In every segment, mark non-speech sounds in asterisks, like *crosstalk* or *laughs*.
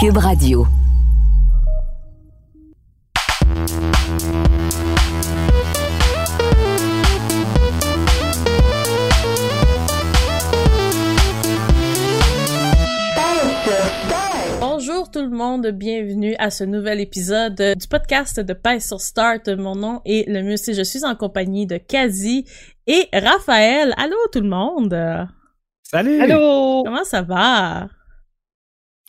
Cube Radio. Bonjour tout le monde, bienvenue à ce nouvel épisode du podcast de Paix sur Start. Mon nom est le Mus et je suis en compagnie de Kazi et Raphaël. Allô tout le monde! Salut! Allô! Comment ça va?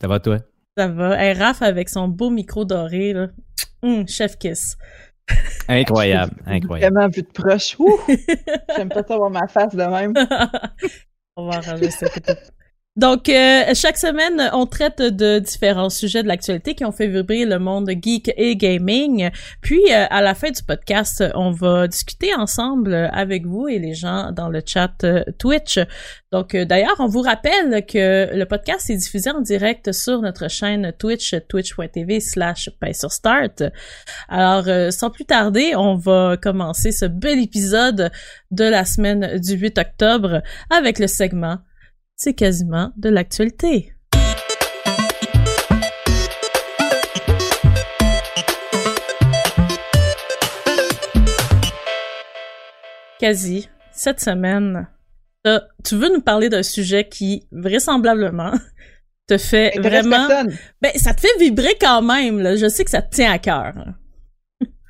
Ça va toi? Ça va. Hey, Raph avec son beau micro doré, là. Hum, chef kiss. Incroyable, *laughs* incroyable. Vraiment vu de proche. *laughs* J'aime pas savoir ma face de même. *laughs* On va arranger ça. peut-être. Donc, euh, chaque semaine, on traite de différents sujets de l'actualité qui ont fait vibrer le monde geek et gaming. Puis, euh, à la fin du podcast, on va discuter ensemble avec vous et les gens dans le chat euh, Twitch. Donc, d'ailleurs, on vous rappelle que le podcast est diffusé en direct sur notre chaîne Twitch, twitch.tv slash start. Alors, sans plus tarder, on va commencer ce bel épisode de la semaine du 8 octobre avec le segment c'est quasiment de l'actualité. Quasi, cette semaine, tu veux nous parler d'un sujet qui, vraisemblablement, *laughs* te fait Intéresse vraiment... personne. Ben, ça te fait vibrer quand même, là. Je sais que ça te tient à cœur.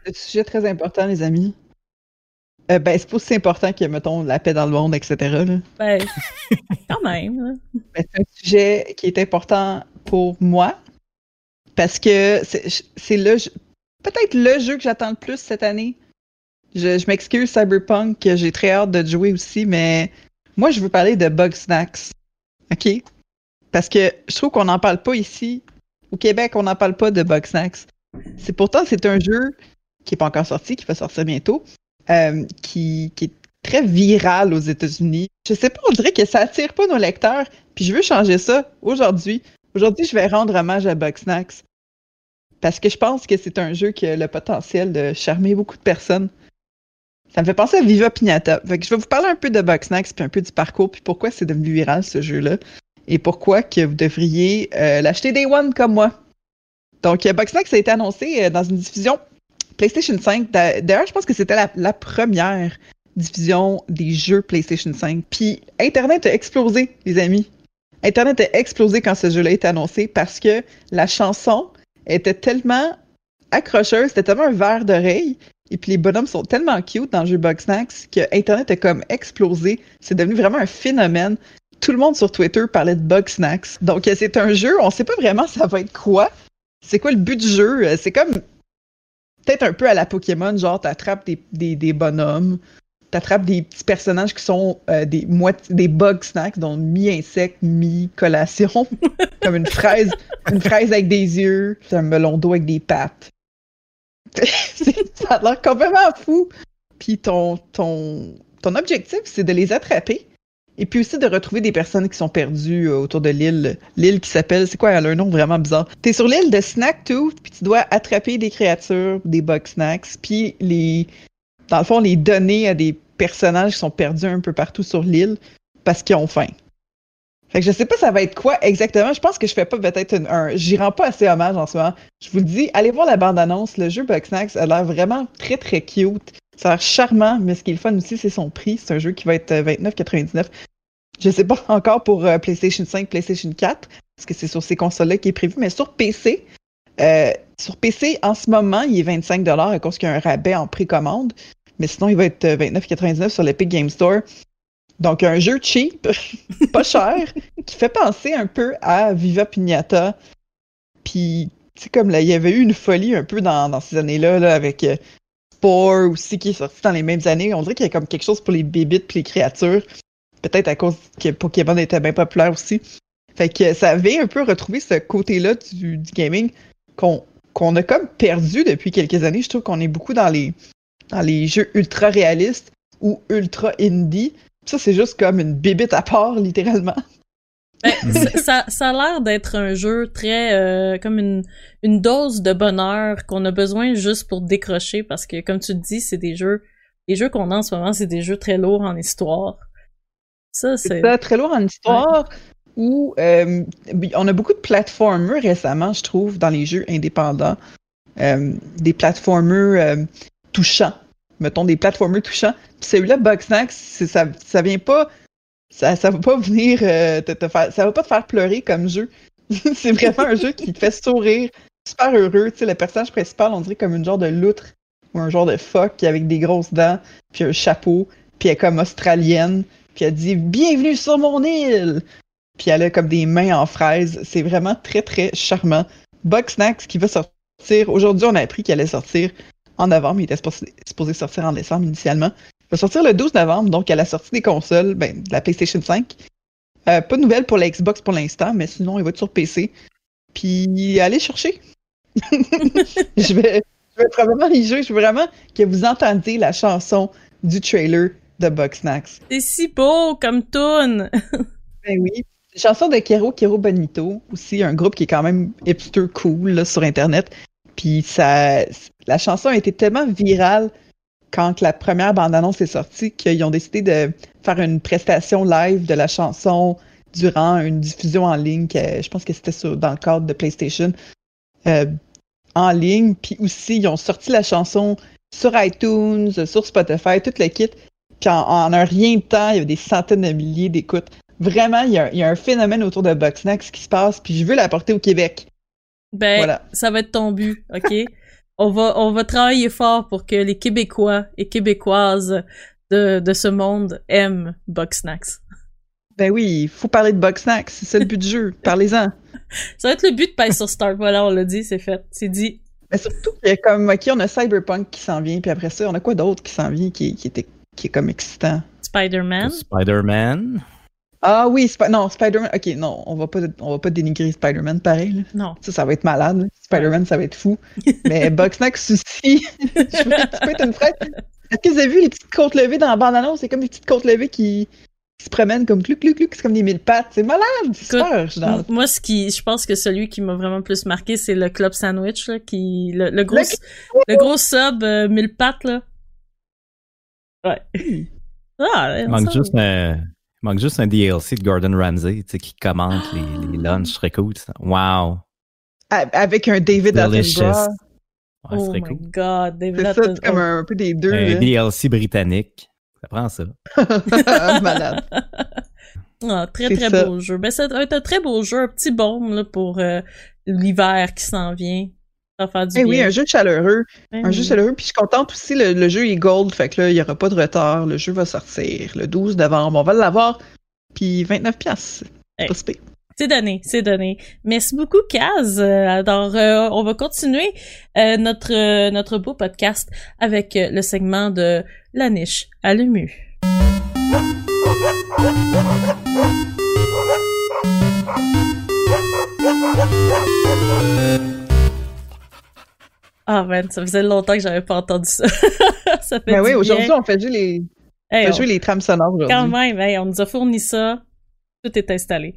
C'est un sujet très important, les amis. Euh, ben, c'est pas aussi important que, mettons, la paix dans le monde, etc. là. Ben, *laughs* quand même, là. Ben, c'est un sujet qui est important pour moi parce que c'est c'est le jeu- peut-être le jeu que j'attends le plus cette année. Je, je m'excuse Cyberpunk que j'ai très hâte de jouer aussi, mais moi je veux parler de Bug Snacks. OK? Parce que je trouve qu'on n'en parle pas ici. Au Québec, on n'en parle pas de Bug Snacks. C'est pourtant c'est un jeu qui est pas encore sorti, qui va sortir bientôt, euh, qui, qui est très viral aux États-Unis. Je sais pas, on dirait que ça attire pas nos lecteurs, puis je veux changer ça aujourd'hui. Aujourd'hui, je vais rendre hommage à Bugsnax. Parce que je pense que c'est un jeu qui a le potentiel de charmer beaucoup de personnes. Ça me fait penser à Viva Pignata. Fait que je vais vous parler un peu de Bugsnax, puis un peu du parcours, puis pourquoi c'est devenu viral ce jeu-là. Et pourquoi que vous devriez euh, l'acheter Day One comme moi. Donc, euh, Bugsnax a été annoncé euh, dans une diffusion PlayStation 5. D'a- D'ailleurs, je pense que c'était la, première diffusion des jeux PlayStation 5. Puis Internet a explosé, les amis. Internet a explosé quand ce jeu-là a été annoncé parce que la chanson était tellement accrocheuse, c'était tellement un verre d'oreille. Et puis les bonhommes sont tellement cute dans le jeu Bugsnax que Internet a comme explosé. C'est devenu vraiment un phénomène. Tout le monde sur Twitter parlait de Bugsnax. Donc euh, c'est un jeu, on sait pas vraiment ça va être quoi. C'est quoi le but du jeu? Euh, C'est comme peut-être un peu à la Pokémon, genre t'attrapes des, des, des bonhommes, t'attrapes des petits personnages qui sont euh, des des bug snacks, donc mi-insecte, mi-collation, *laughs* comme une fraise, une fraise avec des yeux, un melon d'eau avec des pattes. *laughs* Ça a l'air complètement fou. Puis ton, ton, ton objectif, c'est de les attraper. Et puis aussi de retrouver des personnes qui sont perdues euh, autour de l'île. L'île qui s'appelle, c'est quoi, elle a un nom vraiment bizarre. T'es sur l'île de Snacktooth, puis tu dois attraper des créatures, des bug snacks, puis les, dans le fond, les donner à des personnages qui sont perdus un peu partout sur l'île parce qu'ils ont faim. Fait que je sais pas ça va être quoi exactement. Je pense que je fais pas peut-être un. J'y rends pas assez hommage en ce moment. Je vous le dis, allez voir la bande-annonce. Le jeu Bugsnax a l'air vraiment très très cute. Ça a l'air charmant, mais ce qui est le fun aussi, c'est son prix. C'est un jeu qui va être euh, 29,99. Je sais pas encore pour euh, PlayStation 5, PlayStation 4, parce que c'est sur ces consoles-là qui est prévu, mais sur PC, euh, sur PC, en ce moment, il est 25 à cause qu'il y a un rabais en précommande. Mais sinon, il va être euh, 29,99 sur l'Epic Game Store. Donc, un jeu cheap, *laughs* pas cher, qui fait penser un peu à Viva Pignata. Puis, sais, comme là, il y avait eu une folie un peu dans, ces années-là, là, avec euh, Spore aussi, qui est sorti dans les mêmes années. On dirait qu'il y a comme quelque chose pour les bébites puis les créatures. Peut-être à cause que Pokémon était bien populaire aussi. Fait que ça avait un peu retrouvé ce côté-là du, gaming qu'on qu'on a comme perdu depuis quelques années. Je trouve qu'on est beaucoup dans les dans les jeux ultra réalistes ou ultra indie. Ça, c'est juste comme une bébite à part, *laughs* littéralement. Ben, ça, ça, ça a l'air d'être un jeu très euh, comme une, une dose de bonheur qu'on a besoin juste pour décrocher parce que comme tu te dis, c'est des jeux les jeux qu'on a en ce moment, c'est des jeux très lourds en histoire. Ça C'est très lourd en histoire. où euh, on a beaucoup de platformers récemment, je trouve, dans les jeux indépendants. Euh, des platformers touchants. Mettons des platformers touchants. Puis celui-là, Bugsnax, ça, ça vient pas. Ça, ça va pas venir te, faire. Ça va pas te faire pleurer comme jeu. *laughs* c'est vraiment un jeu qui te fait sourire, super heureux. Tu sais, le personnage principal, on dirait comme une genre de loutre ou un genre de phoque avec des grosses dents, puis un chapeau, puis elle est comme australienne, puis elle dit Bienvenue sur mon île! Puis elle a comme des mains en fraises. C'est vraiment très, très charmant. Bugsnax qui va sortir. Aujourd'hui, on a appris qu'il allait sortir en novembre. Il était supposé sortir en décembre initialement. Il va sortir le 12 novembre, donc à la sortie des consoles, ben, de la PlayStation 5. Euh, pas de nouvelles pour la Xbox pour l'instant, mais sinon, il va être sur PC. Puis allez chercher. *laughs* je, vais, je vais probablement y jouer. Je veux vraiment que vous entendiez la chanson du trailer de Bugsnax. C'est si beau comme tune. *laughs* ben oui. Chanson de Kero Kero Bonito, aussi un groupe qui est quand même hipster cool sur Internet. Puis ça, la chanson a été tellement virale quand la première bande-annonce est sortie qu'ils ont décidé de faire une prestation live de la chanson durant une diffusion en ligne, je pense que c'était dans le cadre de PlayStation, euh, en ligne. Puis aussi, ils ont sorti la chanson sur iTunes, sur Spotify, tout le kit. Puis en, un rien de temps, il y avait des centaines de milliers d'écoutes. Vraiment, il y, a, un phénomène autour de Bugsnax qui se passe, puis je veux l'apporter au Québec. Ben, voilà. ça va être ton but, OK? *laughs* on va, on va travailler fort pour que les Québécois et Québécoises de, de ce monde aiment Bugsnax. Ben oui, il faut parler de Bugsnax, c'est ça le but du jeu. *laughs* Parlez-en. Ça va être le but de Pace sur Start. Voilà, on l'a dit, c'est fait. C'est dit. Mais surtout qu'il y a comme, ok, on a Cyberpunk qui s'en vient, puis après ça, on a quoi d'autre qui s'en vient qui, qui, était, qui est comme excitant? Spider-Man. Spider-Man. Ah oui, non, Spider-Man. Ok, non, on va pas, on va pas dénigrer Spider-Man pareil. Là. Non. Ça, ça va être malade. Spider-Man, ça va être fou. *laughs* Mais Bugsnax aussi. *laughs* je veux tu être une frette. Est-ce que vous avez vu les petites côtes levées dans la bande-annonce? C'est comme des petites côtes levées qui, se promènent comme cluc, cluc, cluc. C'est comme des mille pattes. C'est malade. C'est super. Moi, ce qui, je pense que celui qui m'a vraiment plus marqué, c'est le Club Sandwich, là, qui, le, gros, le, gros sub euh, mille pattes, là. Ouais. Hmm. Ah, il manque juste un, il manque juste un DLC de Gordon Ramsay, tu sais, qui commente les, les lunchs. Ce serait cool. Wow. Avec un David Attenborough. Ouais, oh my cool. god, David C'est ça, c'est comme un peu des deux. Un DLC britannique. Ça prend ça. *laughs* *laughs* Malade. Ah, très très beau jeu. Ben, ça va être un très beau jeu, un petit baume là, pour euh, l'hiver qui s'en vient. Ça va faire du eh bien. Oui, un jeu chaleureux. Ben un jeu chaleureux. Puis je suis contente aussi, le, jeu est gold, fait que là, il n'y aura pas de retard. Le jeu va sortir le 12 novembre. On va l'avoir. Puis 29 pièces. C'est donné, c'est donné. Merci beaucoup, Kaz. Alors, euh, on va continuer euh, notre notre beau podcast avec le segment de la niche à l'EMU. Ah man, ça faisait longtemps que j'avais pas entendu ça. *laughs* ça fait ben oui, aujourd'hui on fait jouer les, on fait les trames sonores. Quand même, on nous a fourni ça. Tout est installé.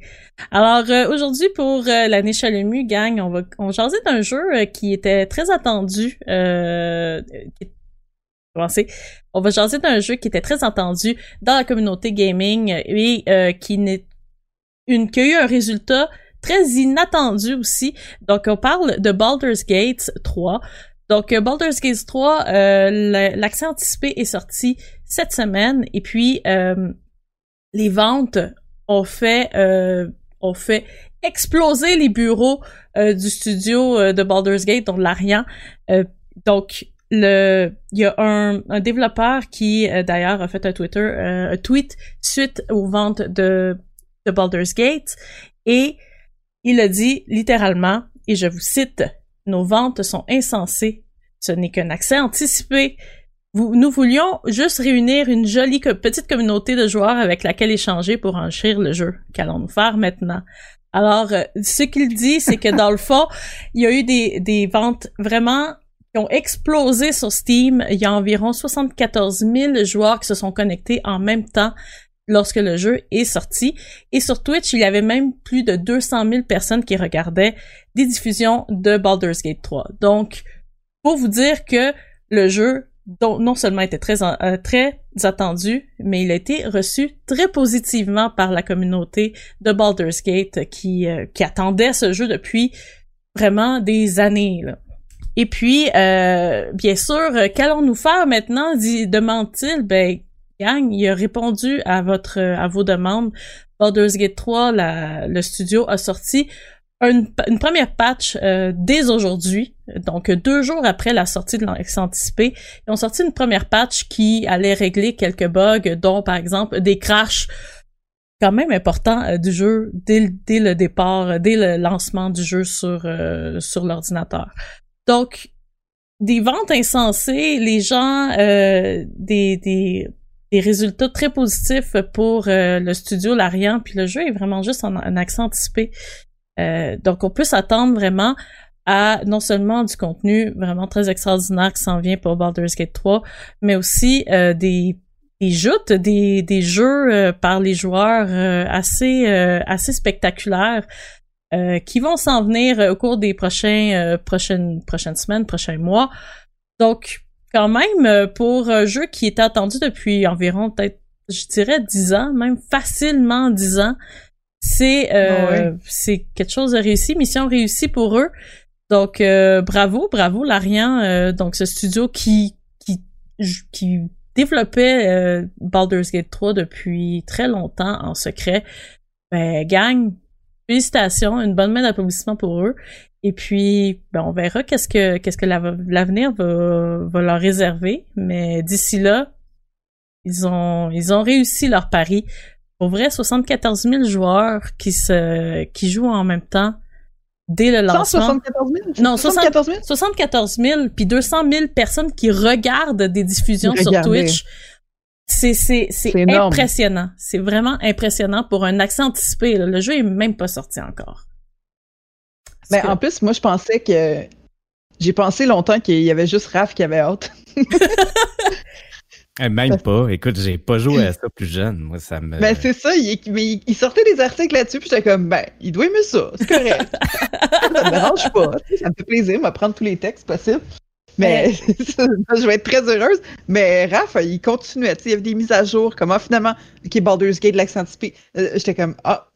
Alors euh, aujourd'hui pour euh, la niche gang, on va on jaser d'un jeu euh, qui était très attendu. Euh, on va jaser d'un jeu qui était très attendu dans la communauté gaming et qui n'est une qui a eu un résultat très inattendu aussi. Donc, on parle de Baldur's Gate 3. Donc, euh, Baldur's Gate 3, euh, l'accès anticipé est sorti cette semaine et puis euh, les ventes ont fait ont fait exploser les bureaux du studio de Baldur's Gate, donc l'Arian. donc, le, il y a un, un développeur qui d'ailleurs a fait un Twitter, un tweet suite aux ventes de de Baldur's Gate et il a dit littéralement, et je vous cite, Nos ventes sont insensées. Ce n'est qu'un accès anticipé. nous voulions juste réunir une jolie petite communauté de joueurs avec laquelle échanger pour enrichir le jeu. Qu'allons-nous faire maintenant? Alors, euh, ce qu'il dit, c'est que dans le *laughs* fond, il y a eu des, des ventes vraiment qui ont explosé sur Steam. Il y a environ 74 000 joueurs qui se sont connectés en même temps lorsque le jeu est sorti. Et sur Twitch, il y avait même plus de 200 000 personnes qui regardaient des diffusions de Baldur's Gate 3. Donc, pour vous dire que le jeu non seulement était très euh, très attendu, mais il a été reçu très positivement par la communauté de Baldur's Gate qui euh, attendait ce jeu depuis vraiment des années. Et puis, euh, bien sûr, qu'allons-nous faire maintenant demande-t-il? Ben, il a répondu à votre à vos demandes. Baldur's Gate 3, la, le studio a sorti une, première patch euh, dès aujourd'hui, donc deux jours après la sortie de anticipé. Ils ont sorti une première patch qui allait régler quelques bugs, dont par exemple des crashs quand même importants euh, du jeu dès, dès, le départ, dès le lancement du jeu sur, euh, sur l'ordinateur. Donc, des ventes insensées, les gens, des, des, des résultats très positifs pour le studio Larian, puis le jeu est vraiment juste en, en accès anticipé. Euh, donc, on peut s'attendre vraiment à non seulement du contenu vraiment très extraordinaire qui s'en vient pour Baldur's Gate 3, mais aussi euh, des des joutes, des, des jeux euh, par les joueurs assez assez spectaculaires qui vont s'en venir au cours des prochains prochaines prochaines semaines, prochains mois. Donc quand même pour un jeu qui était attendu depuis environ peut-être je dirais dix ans, même facilement dix ans, c'est euh, ah c'est quelque chose de réussi, mission réussie pour eux. Donc euh, bravo, bravo Larian, euh, donc ce studio qui qui qui développait Baldur's Gate 3 depuis très longtemps en secret. Ben gang, félicitations, une bonne main d'applaudissement pour eux. Et puis ben, on verra qu'est-ce que qu'est-ce que l'avenir va va leur réserver, mais d'ici là, ils ont ils ont réussi leur pari. Pour vrai, 74 000 joueurs qui se qui jouent en même temps dès le lancement. 174 000? Non, 74 000? 74 000, puis 200 000 personnes qui regardent des diffusions sur Twitch. C'est c'est c'est impressionnant. C'est vraiment impressionnant pour un accès anticipé. Le jeu est même pas sorti encore. Mais ben, en plus, moi, je pensais que j'ai pensé longtemps qu'il y avait juste Raph qui avait hâte. *laughs* Eh, même pas. Écoute, j'ai pas joué à ça plus jeune. Moi, ça me. Ben, c'est ça. Il, mais il sortait des articles là-dessus, puis j'étais comme, ben, il doit aimer ça. C'est correct. *laughs* ça me dérange pas. Ça me fait plaisir. de prendre tous les textes possibles. Mais *laughs* je vais être très heureuse. Mais Raph, il continuait. Il y avait des mises à jour. Comment finalement, OK, Baldur's Gate, l'accent anticipé. Euh, j'étais comme, ah,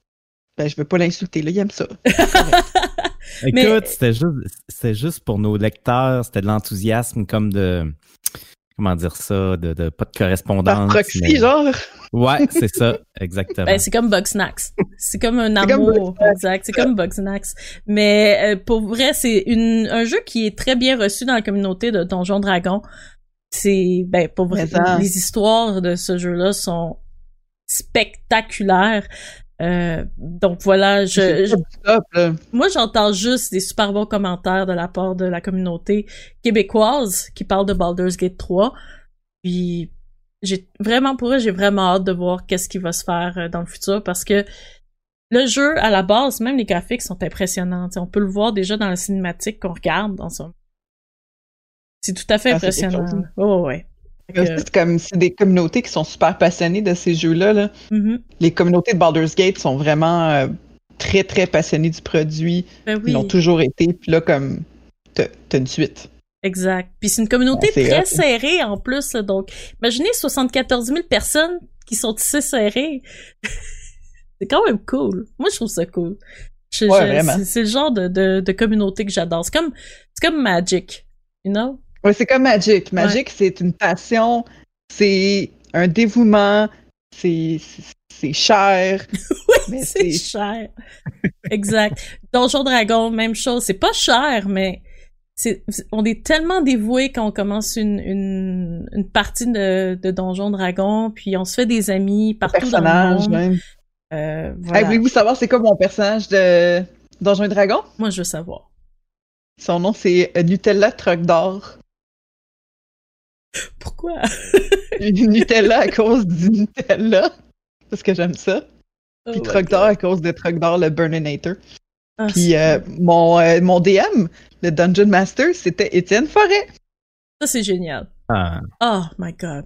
ben, je veux pas l'insulter. Là, il aime ça. *laughs* Écoute, c'était juste, juste pour nos lecteurs. C'était de l'enthousiasme comme de comment dire ça, de, de pas de correspondance. Par proxy, genre. Ouais, c'est ça, *laughs* exactement. Ben, c'est comme Bugsnax. C'est comme un amour, exact. C'est comme Bugsnax. Mais euh, pour vrai, c'est une un jeu qui est très bien reçu dans la communauté de Donjon Dragon. C'est ben pour vrai, les histoires de ce jeu-là sont spectaculaires. Euh, donc voilà, je, moi j'entends juste des super bons commentaires de la part de la communauté québécoise qui parle de Baldur's Gate 3. Puis j'ai vraiment pour eux, j'ai vraiment hâte de voir qu'est-ce qui va se faire euh, dans le futur parce que le jeu à la base, même les graphiques sont impressionnants. on peut le voir déjà dans la cinématique qu'on regarde dans son. C'est tout à fait ah, impressionnant. Oh ouais. C'est comme c'est des communautés qui sont super passionnées de ces jeux-là. Là. Mm-hmm. Les communautés de Baldur's Gate sont vraiment euh, très très passionnées du produit. Ben Ils l'ont toujours été. Puis là, comme t'as une suite. Exact. Puis c'est une communauté très serrée en plus. Donc, imaginez 74 000 personnes qui sont si serrées. *laughs* c'est quand même cool. Moi, je trouve ça cool. c'est le genre de, de, de communauté que j'adore. C'est comme, c'est comme Magic, you know? Oui, c'est comme Magic. Magic, c'est une passion, c'est un dévouement, c'est cher. *laughs* oui, c'est cher. exact. Donjon Dragon, même chose. C'est pas cher, mais c'est on est tellement dévoué quand on commence une, une, une partie de, de Donjon Dragon, puis on se fait des amis partout dans le monde. Même. Euh, voilà. Voulez-vous savoir c'est quoi mon personnage de Donjon Dragon? Moi, je veux savoir. Son nom, c'est Nutella Truck d'or. Pourquoi? du Nutella à cause du Nutella. Parce que j'aime ça. Oh Puis Truck d'or à cause de Truck d'or, le Burninator. Ah, Puis euh, mon, euh, mon DM, le Dungeon Master, c'était Étienne Forêt. Ça, c'est génial. Ah. Oh my god.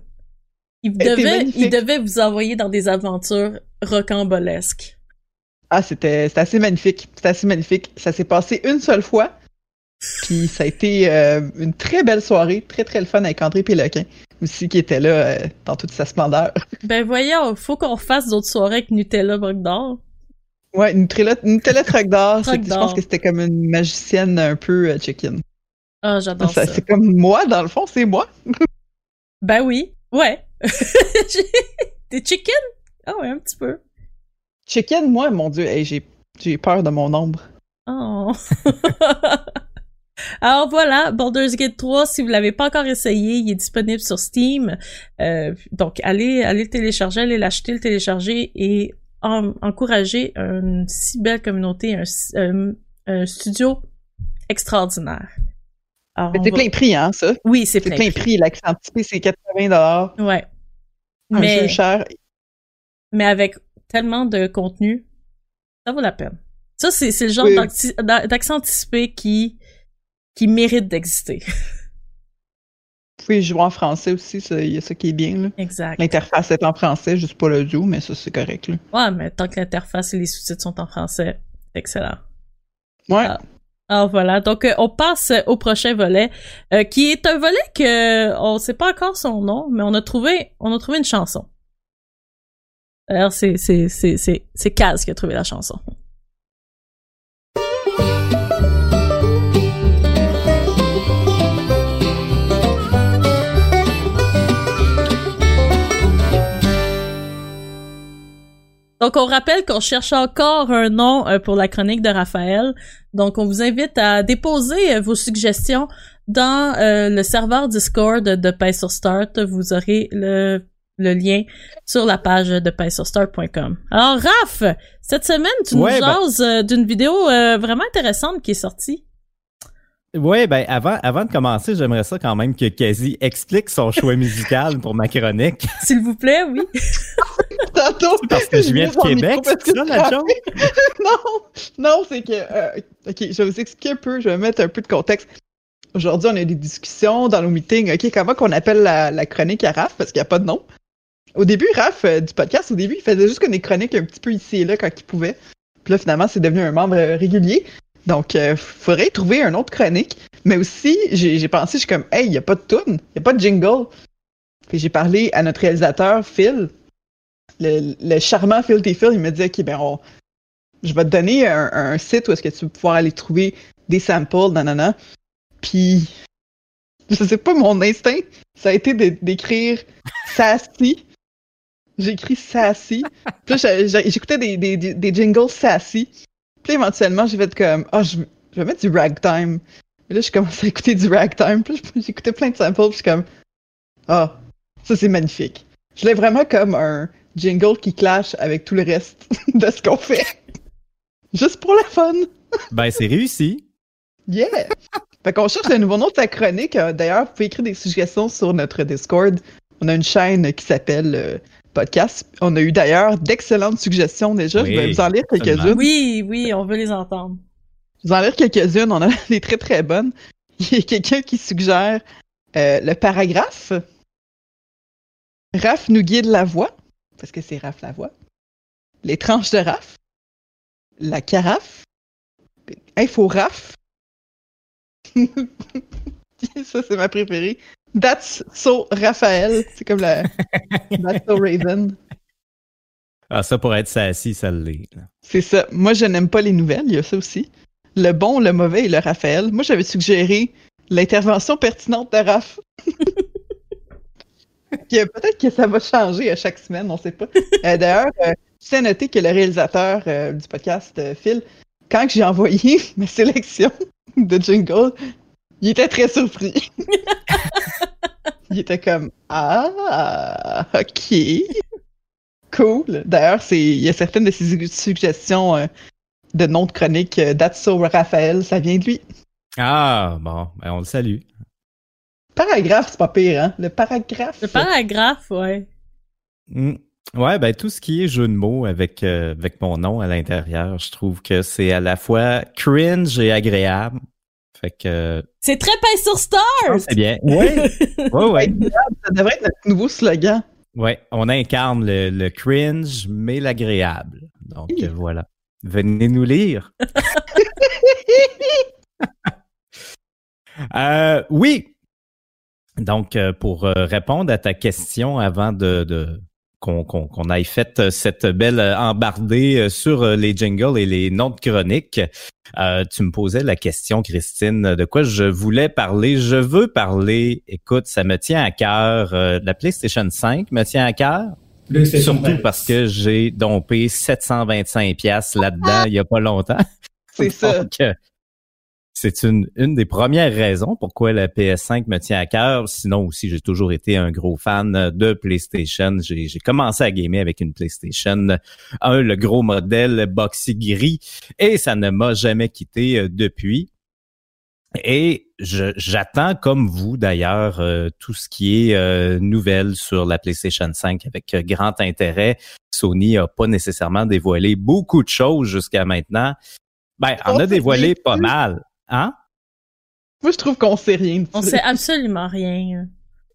Il devait, il devait vous envoyer dans des aventures rocambolesques. Ah, c'était assez magnifique. C'était assez magnifique. Ça s'est passé une seule fois. Puis ça a été euh, une très belle soirée, très très le fun avec André Péloquin aussi qui était là euh, dans toute sa splendeur. *laughs* Ben voyons, faut qu'on fasse d'autres soirées avec Nutella Broc d'or. Ouais, Nutella, Nutella Truc d'or, je pense que c'était comme une magicienne un peu euh, chicken. Ah, j'adore ça. C'est comme moi, dans le fond, c'est moi. *laughs* ben oui, ouais. *laughs* T'es chicken? Ah ouais, un petit peu. Chicken, moi, mon dieu, j'ai peur de mon ombre. Oh. Alors voilà, Baldur's Gate 3, si vous l'avez pas encore essayé, il est disponible sur Steam. Euh, donc allez, allez le télécharger, allez l'acheter, le télécharger et encourager une si belle communauté, un, euh, studio extraordinaire. C'est plein prix, hein, ça? Oui, c'est plein, plein prix. L'accent anticipé, c'est 80 Ouais. Un mais, cher. Mais avec tellement de contenu, ça vaut la peine. Ça, c'est le genre d'accent anticipé qui qui mérite d'exister. Vous pouvez jouer en français aussi, il y a ça qui est bien. Là. Exact. L'interface est en français, juste pas l'audio, mais ça, c'est correct. Là. Ouais, mais tant que l'interface et les sous-titres sont en français, excellent. Ouais. Ah. alors voilà, donc euh, on passe au prochain volet, euh, qui est un volet que on sait pas encore son nom, mais on a trouvé, on a trouvé une chanson. D'ailleurs, c'est c'est c'est c'est Kaz qui a trouvé la chanson. Donc, on rappelle qu'on cherche encore un nom euh, pour la chronique de Raphaël. Donc, on vous invite à déposer euh, vos suggestions dans euh, le serveur Discord de sur Start. Vous aurez le, le lien sur la page de paysurstart.com. Alors, Raph, cette semaine, tu nous ben jases d'une vidéo vraiment intéressante qui est sortie. Oui, ben avant, avant de commencer, j'aimerais ça quand même que Kazi explique son choix musical pour ma chronique. *laughs* S'il vous plaît, oui. *laughs* Tantôt. Parce que je viens de Québec, c'est ça la chose? *laughs* non, non, c'est que. Euh, ok, je vais vous expliquer un peu, je vais mettre un peu de contexte. Aujourd'hui, on a des discussions dans nos meetings. Ok, comment qu'on appelle la, chronique à Raph parce qu'il n'y a pas de nom. Au début, Raph, euh, du podcast, au début, il faisait juste des chroniques un petit peu ici et là quand il pouvait. Puis là, finalement, c'est devenu un membre régulier. Donc, il euh, faudrait trouver un autre chronique. Mais aussi, j'ai pensé, je suis comme, hey, il n'y a pas de tune, il n'y a pas de jingle. Puis j'ai parlé à notre réalisateur, Phil, le, charmant Phil T. Phil, il m'a dit, OK, ben, je vais te donner un, site où est-ce que tu vas pouvoir aller trouver des samples, nanana. Puis, je sais pas, mon instinct, ça a été d'écrire *laughs* sassy. J'ai écrit sassy. Puis là, j'écoutais des, des, des jingles sassy. Puis éventuellement, j'ai fait comme, ah, oh, je, vais mettre du ragtime. Et là, je commencé à écouter du ragtime. Puis *laughs* j'écoutais plein de samples. Puis je suis comme, ah, ça c'est magnifique. Je l'ai vraiment comme un jingle qui clash avec tout le reste *laughs* de ce qu'on fait. Juste pour la fun. *laughs* ben, c'est réussi. Yeah! Fait qu'on cherche le nouveau nom de ta chronique. Euh, d'ailleurs, vous pouvez écrire des suggestions sur notre Discord. On a une chaîne qui s'appelle euh, podcast. On a eu d'ailleurs d'excellentes suggestions déjà. je vais vous en lire quelques-unes. Oui, oui, on veut les entendre. Je vais vous en lire quelques-unes. On a *laughs* des très très bonnes. Il y a quelqu'un qui suggère euh, le paragraphe. Raph nous guide la voix, parce que c'est Raph la voix. Les tranches de Raph. La carafe. Info Raph. *laughs* Ça, c'est ma préférée. That's so Raphaël. C'est comme la. That's so Raven. Ah, ça pourrait être sassy, ça l'est. C'est ça. Moi, je n'aime pas les nouvelles. Il y a ça aussi. Le bon, le mauvais et le Raphaël. Moi, j'avais suggéré l'intervention pertinente de Raph. *laughs* Peut-être que ça va changer à chaque semaine, on ne sait pas. Euh, d'ailleurs, euh, je tiens à noter que le réalisateur euh, du podcast, Phil, quand j'ai envoyé *laughs* ma sélection de jingle, il était très surpris. il était comme Ah, ok. Cool. D'ailleurs, il y a certaines de ses suggestions euh, de noms de chronique euh, d'Atso Raphaël, ça vient de lui. Ah, bon, ben on le salue. Paragraphe, c'est pas pire, hein? Le paragraphe. Le paragraphe, ouais. Hmm. Ouais, ben tout ce qui est jeu de mots avec, euh, avec mon nom à l'intérieur, je trouve que c'est à la fois cringe et agréable. Fait que. C'est très pain sur Stars! C'est bien. Oui. oui, oui. Ça devrait être notre nouveau slogan. Oui, on incarne le, cringe, mais l'agréable. Donc voilà. Venez nous lire. *laughs* Euh, oui. Donc, euh, pour euh, répondre à ta question avant de, de qu'on qu'on aille fait cette belle embardée sur les jingles et les notes chroniques, euh, tu me posais la question, Christine, de quoi je voulais parler. Je veux parler, écoute, ça me tient à cœur, la PlayStation 5 me tient à cœur. Surtout parce que j'ai dompé 725 pièces là-dedans *laughs* il y a pas longtemps. C'est *laughs* ça. Euh, c'est une, une des premières raisons pourquoi la PS5 me tient à cœur. Sinon aussi, j'ai toujours été un gros fan de PlayStation. J'ai, commencé à gamer avec une PlayStation 1, le gros modèle boxy gris, et ça ne m'a jamais quitté euh, depuis. Et j'attends, comme vous d'ailleurs, euh, tout ce qui est euh, nouvelle sur la PlayStation 5 avec euh, grand intérêt. Sony a pas nécessairement dévoilé beaucoup de choses jusqu'à maintenant. Ben, on a dévoilé pas mal. Hein? Moi, je trouve qu'on sait rien. On sait absolument rien.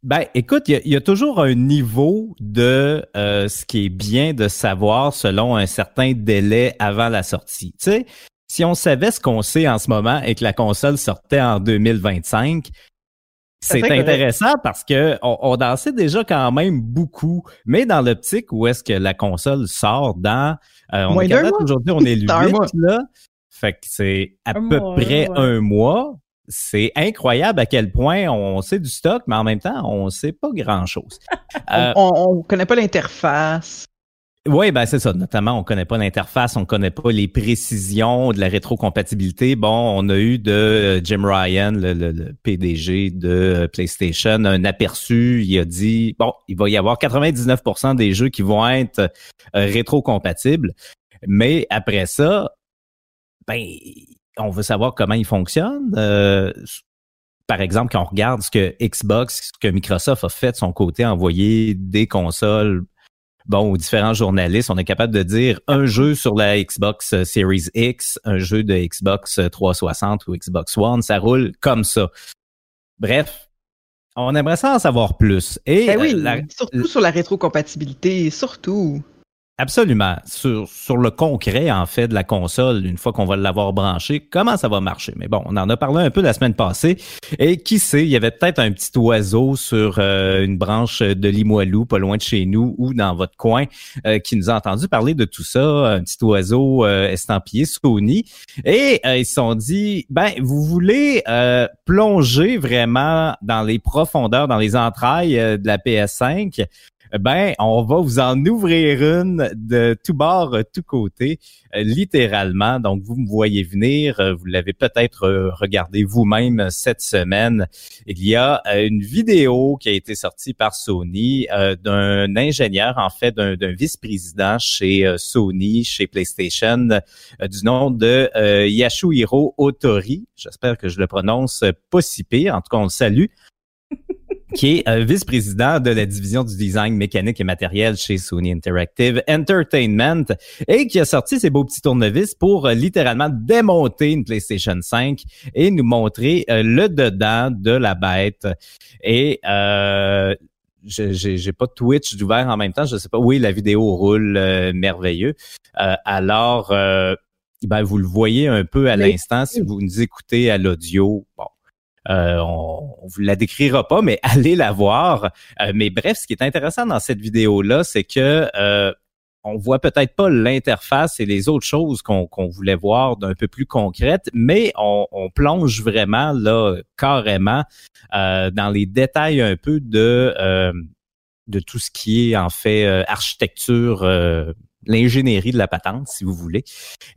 Ben, écoute, il y, a toujours un niveau de ce qui est bien de savoir selon un certain délai avant la sortie. Tu sais, si on savait ce qu'on sait en ce moment et que la console sortait en 2025, c'est intéressant parce que on, dansait déjà quand même beaucoup, mais dans l'optique où est-ce que la console sort dans euh, on est aujourd'hui on est le *laughs* 8 là. Fait que c'est à peu près un mois. C'est incroyable à quel point on sait du stock, mais en même temps, on sait pas grand-chose. *laughs* Euh, on, on, connaît pas l'interface. Oui, ben c'est ça. Notamment, on connaît pas l'interface, on connaît pas les précisions de la rétrocompatibilité. Bon, on a eu de euh, Jim Ryan, le, PDG de euh, PlayStation, un aperçu. Il a dit bon, il va y avoir 99% des jeux qui vont être rétrocompatibles, mais après ça, ben on veut savoir comment ils fonctionnent. par exemple, quand on regarde ce que Xbox, ce que Microsoft a fait de son côté, envoyer des consoles bon, aux différents journalistes, on est capable de dire un jeu sur la Xbox euh, Series X, un jeu de Xbox 360 euh, ou Xbox One, ça roule comme ça. Bref, on aimerait ça en savoir plus. Et ben oui, euh, surtout sur la rétrocompatibilité, surtout. Absolument. Sur, sur le concret, en fait, de la console, une fois qu'on va l'avoir branché, comment ça va marcher? Mais bon, on en a parlé un peu la semaine passée. Et qui sait, il y avait peut-être un petit oiseau sur euh, une branche de Limoilou, pas loin de chez nous, ou dans votre coin, euh, qui nous a entendu parler de tout ça, un petit oiseau euh, estampillé Sony. Et ils se sont dit, ben, vous voulez plonger vraiment dans les profondeurs, dans les entrailles de la PS5, ben, on va vous en ouvrir une de tout bord, tout côté, euh, littéralement. Donc, vous me voyez venir, euh, vous l'avez peut-être euh, regardé vous-même cette semaine. Il y a une vidéo qui a été sortie par Sony d'un ingénieur, en fait, d'un vice-président chez Sony, chez PlayStation, du nom de Yashuhiro Otori. J'espère que je le prononce pas si pire. En tout cas, on le salue qui est euh, vice-président de la division du design mécanique et matériel chez Sony Interactive Entertainment et qui a sorti ses beaux petits tournevis pour euh, littéralement démonter une PlayStation 5 et nous montrer euh, le dedans de la bête. Et euh, j'ai pas Twitch d'ouvert en même temps, je sais pas. Oui, la vidéo roule merveilleux. alors, ben, vous le voyez un peu à l'instant si vous nous écoutez à l'audio. Bon, euh, on, on vous la décrira pas, mais *laughs* allez la voir. Euh, mais bref, ce qui est intéressant dans cette vidéo-là, c'est que euh, on voit peut-être pas l'interface et les autres choses qu'on voulait voir d'un peu plus concrètes, mais on, plonge vraiment là carrément dans les détails un peu de de tout ce qui est en fait architecture l'ingénierie de la patente, si vous voulez.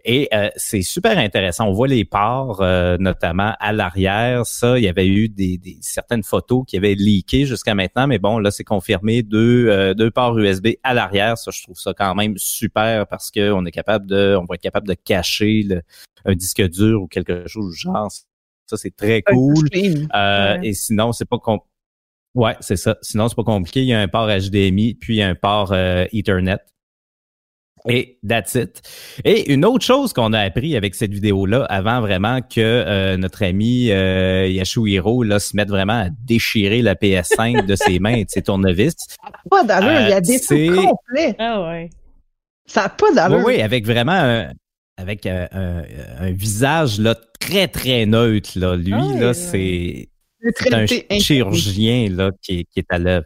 Et euh, c'est super intéressant. On voit les ports, euh, notamment à l'arrière. Ça, il y avait eu des, certaines photos qui avaient leaké jusqu'à maintenant, mais bon, là, c'est confirmé deux, euh, deux ports USB à l'arrière. Ça, je trouve ça quand même super parce qu'on est capable de, on va être capable de cacher un disque dur ou quelque chose du genre. Ça, c'est très cool. Et sinon, c'est pas Ouais, c'est ça. Sinon, c'est pas compliqué. Il y a un port HDMI, puis un port Ethernet. Et that's it. Et une autre chose qu'on a appris avec cette vidéo-là, avant vraiment que euh, notre ami euh, Yashuhiro là, se mette vraiment à déchirer la PS5 de ses mains et de ses tournevis. Pas d'allure, il y a des trucs complets. Ah ouais. Ça n'a pas d'allure. Oui, oui, avec vraiment un, avec un, visage là, très, très neutre. Là. Lui, ah là, c'est c'est un chirurgien là, qui, qui est à l'œuvre.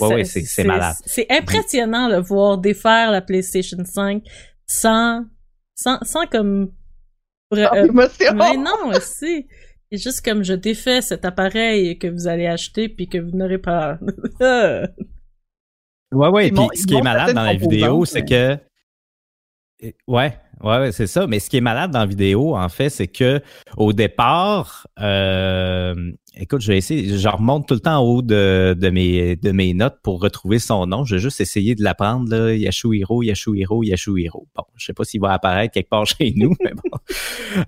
Ouais, ouais, c'est malade. C'est impressionnant de voir défaire la PlayStation 5 sans, sans, sans comme... Euh, mais non, aussi. C'est juste comme je défais cet appareil que vous allez acheter puis que vous n'aurez pas. ouais, ouais. Puis ce qui est malade dans la vidéo, c'est que Ouais, ouais, c'est ça. Mais ce qui est malade dans la vidéo, en fait, c'est que au départ, euh, écoute, je vais essayer, je remonte tout le temps en haut de, de, mes, de mes notes pour retrouver son nom. Je vais juste essayer de l'apprendre, là. Yashuhiro, Yashuhiro, Yashuhiro. Bon, je sais pas s'il va apparaître quelque part *laughs* chez nous, mais bon.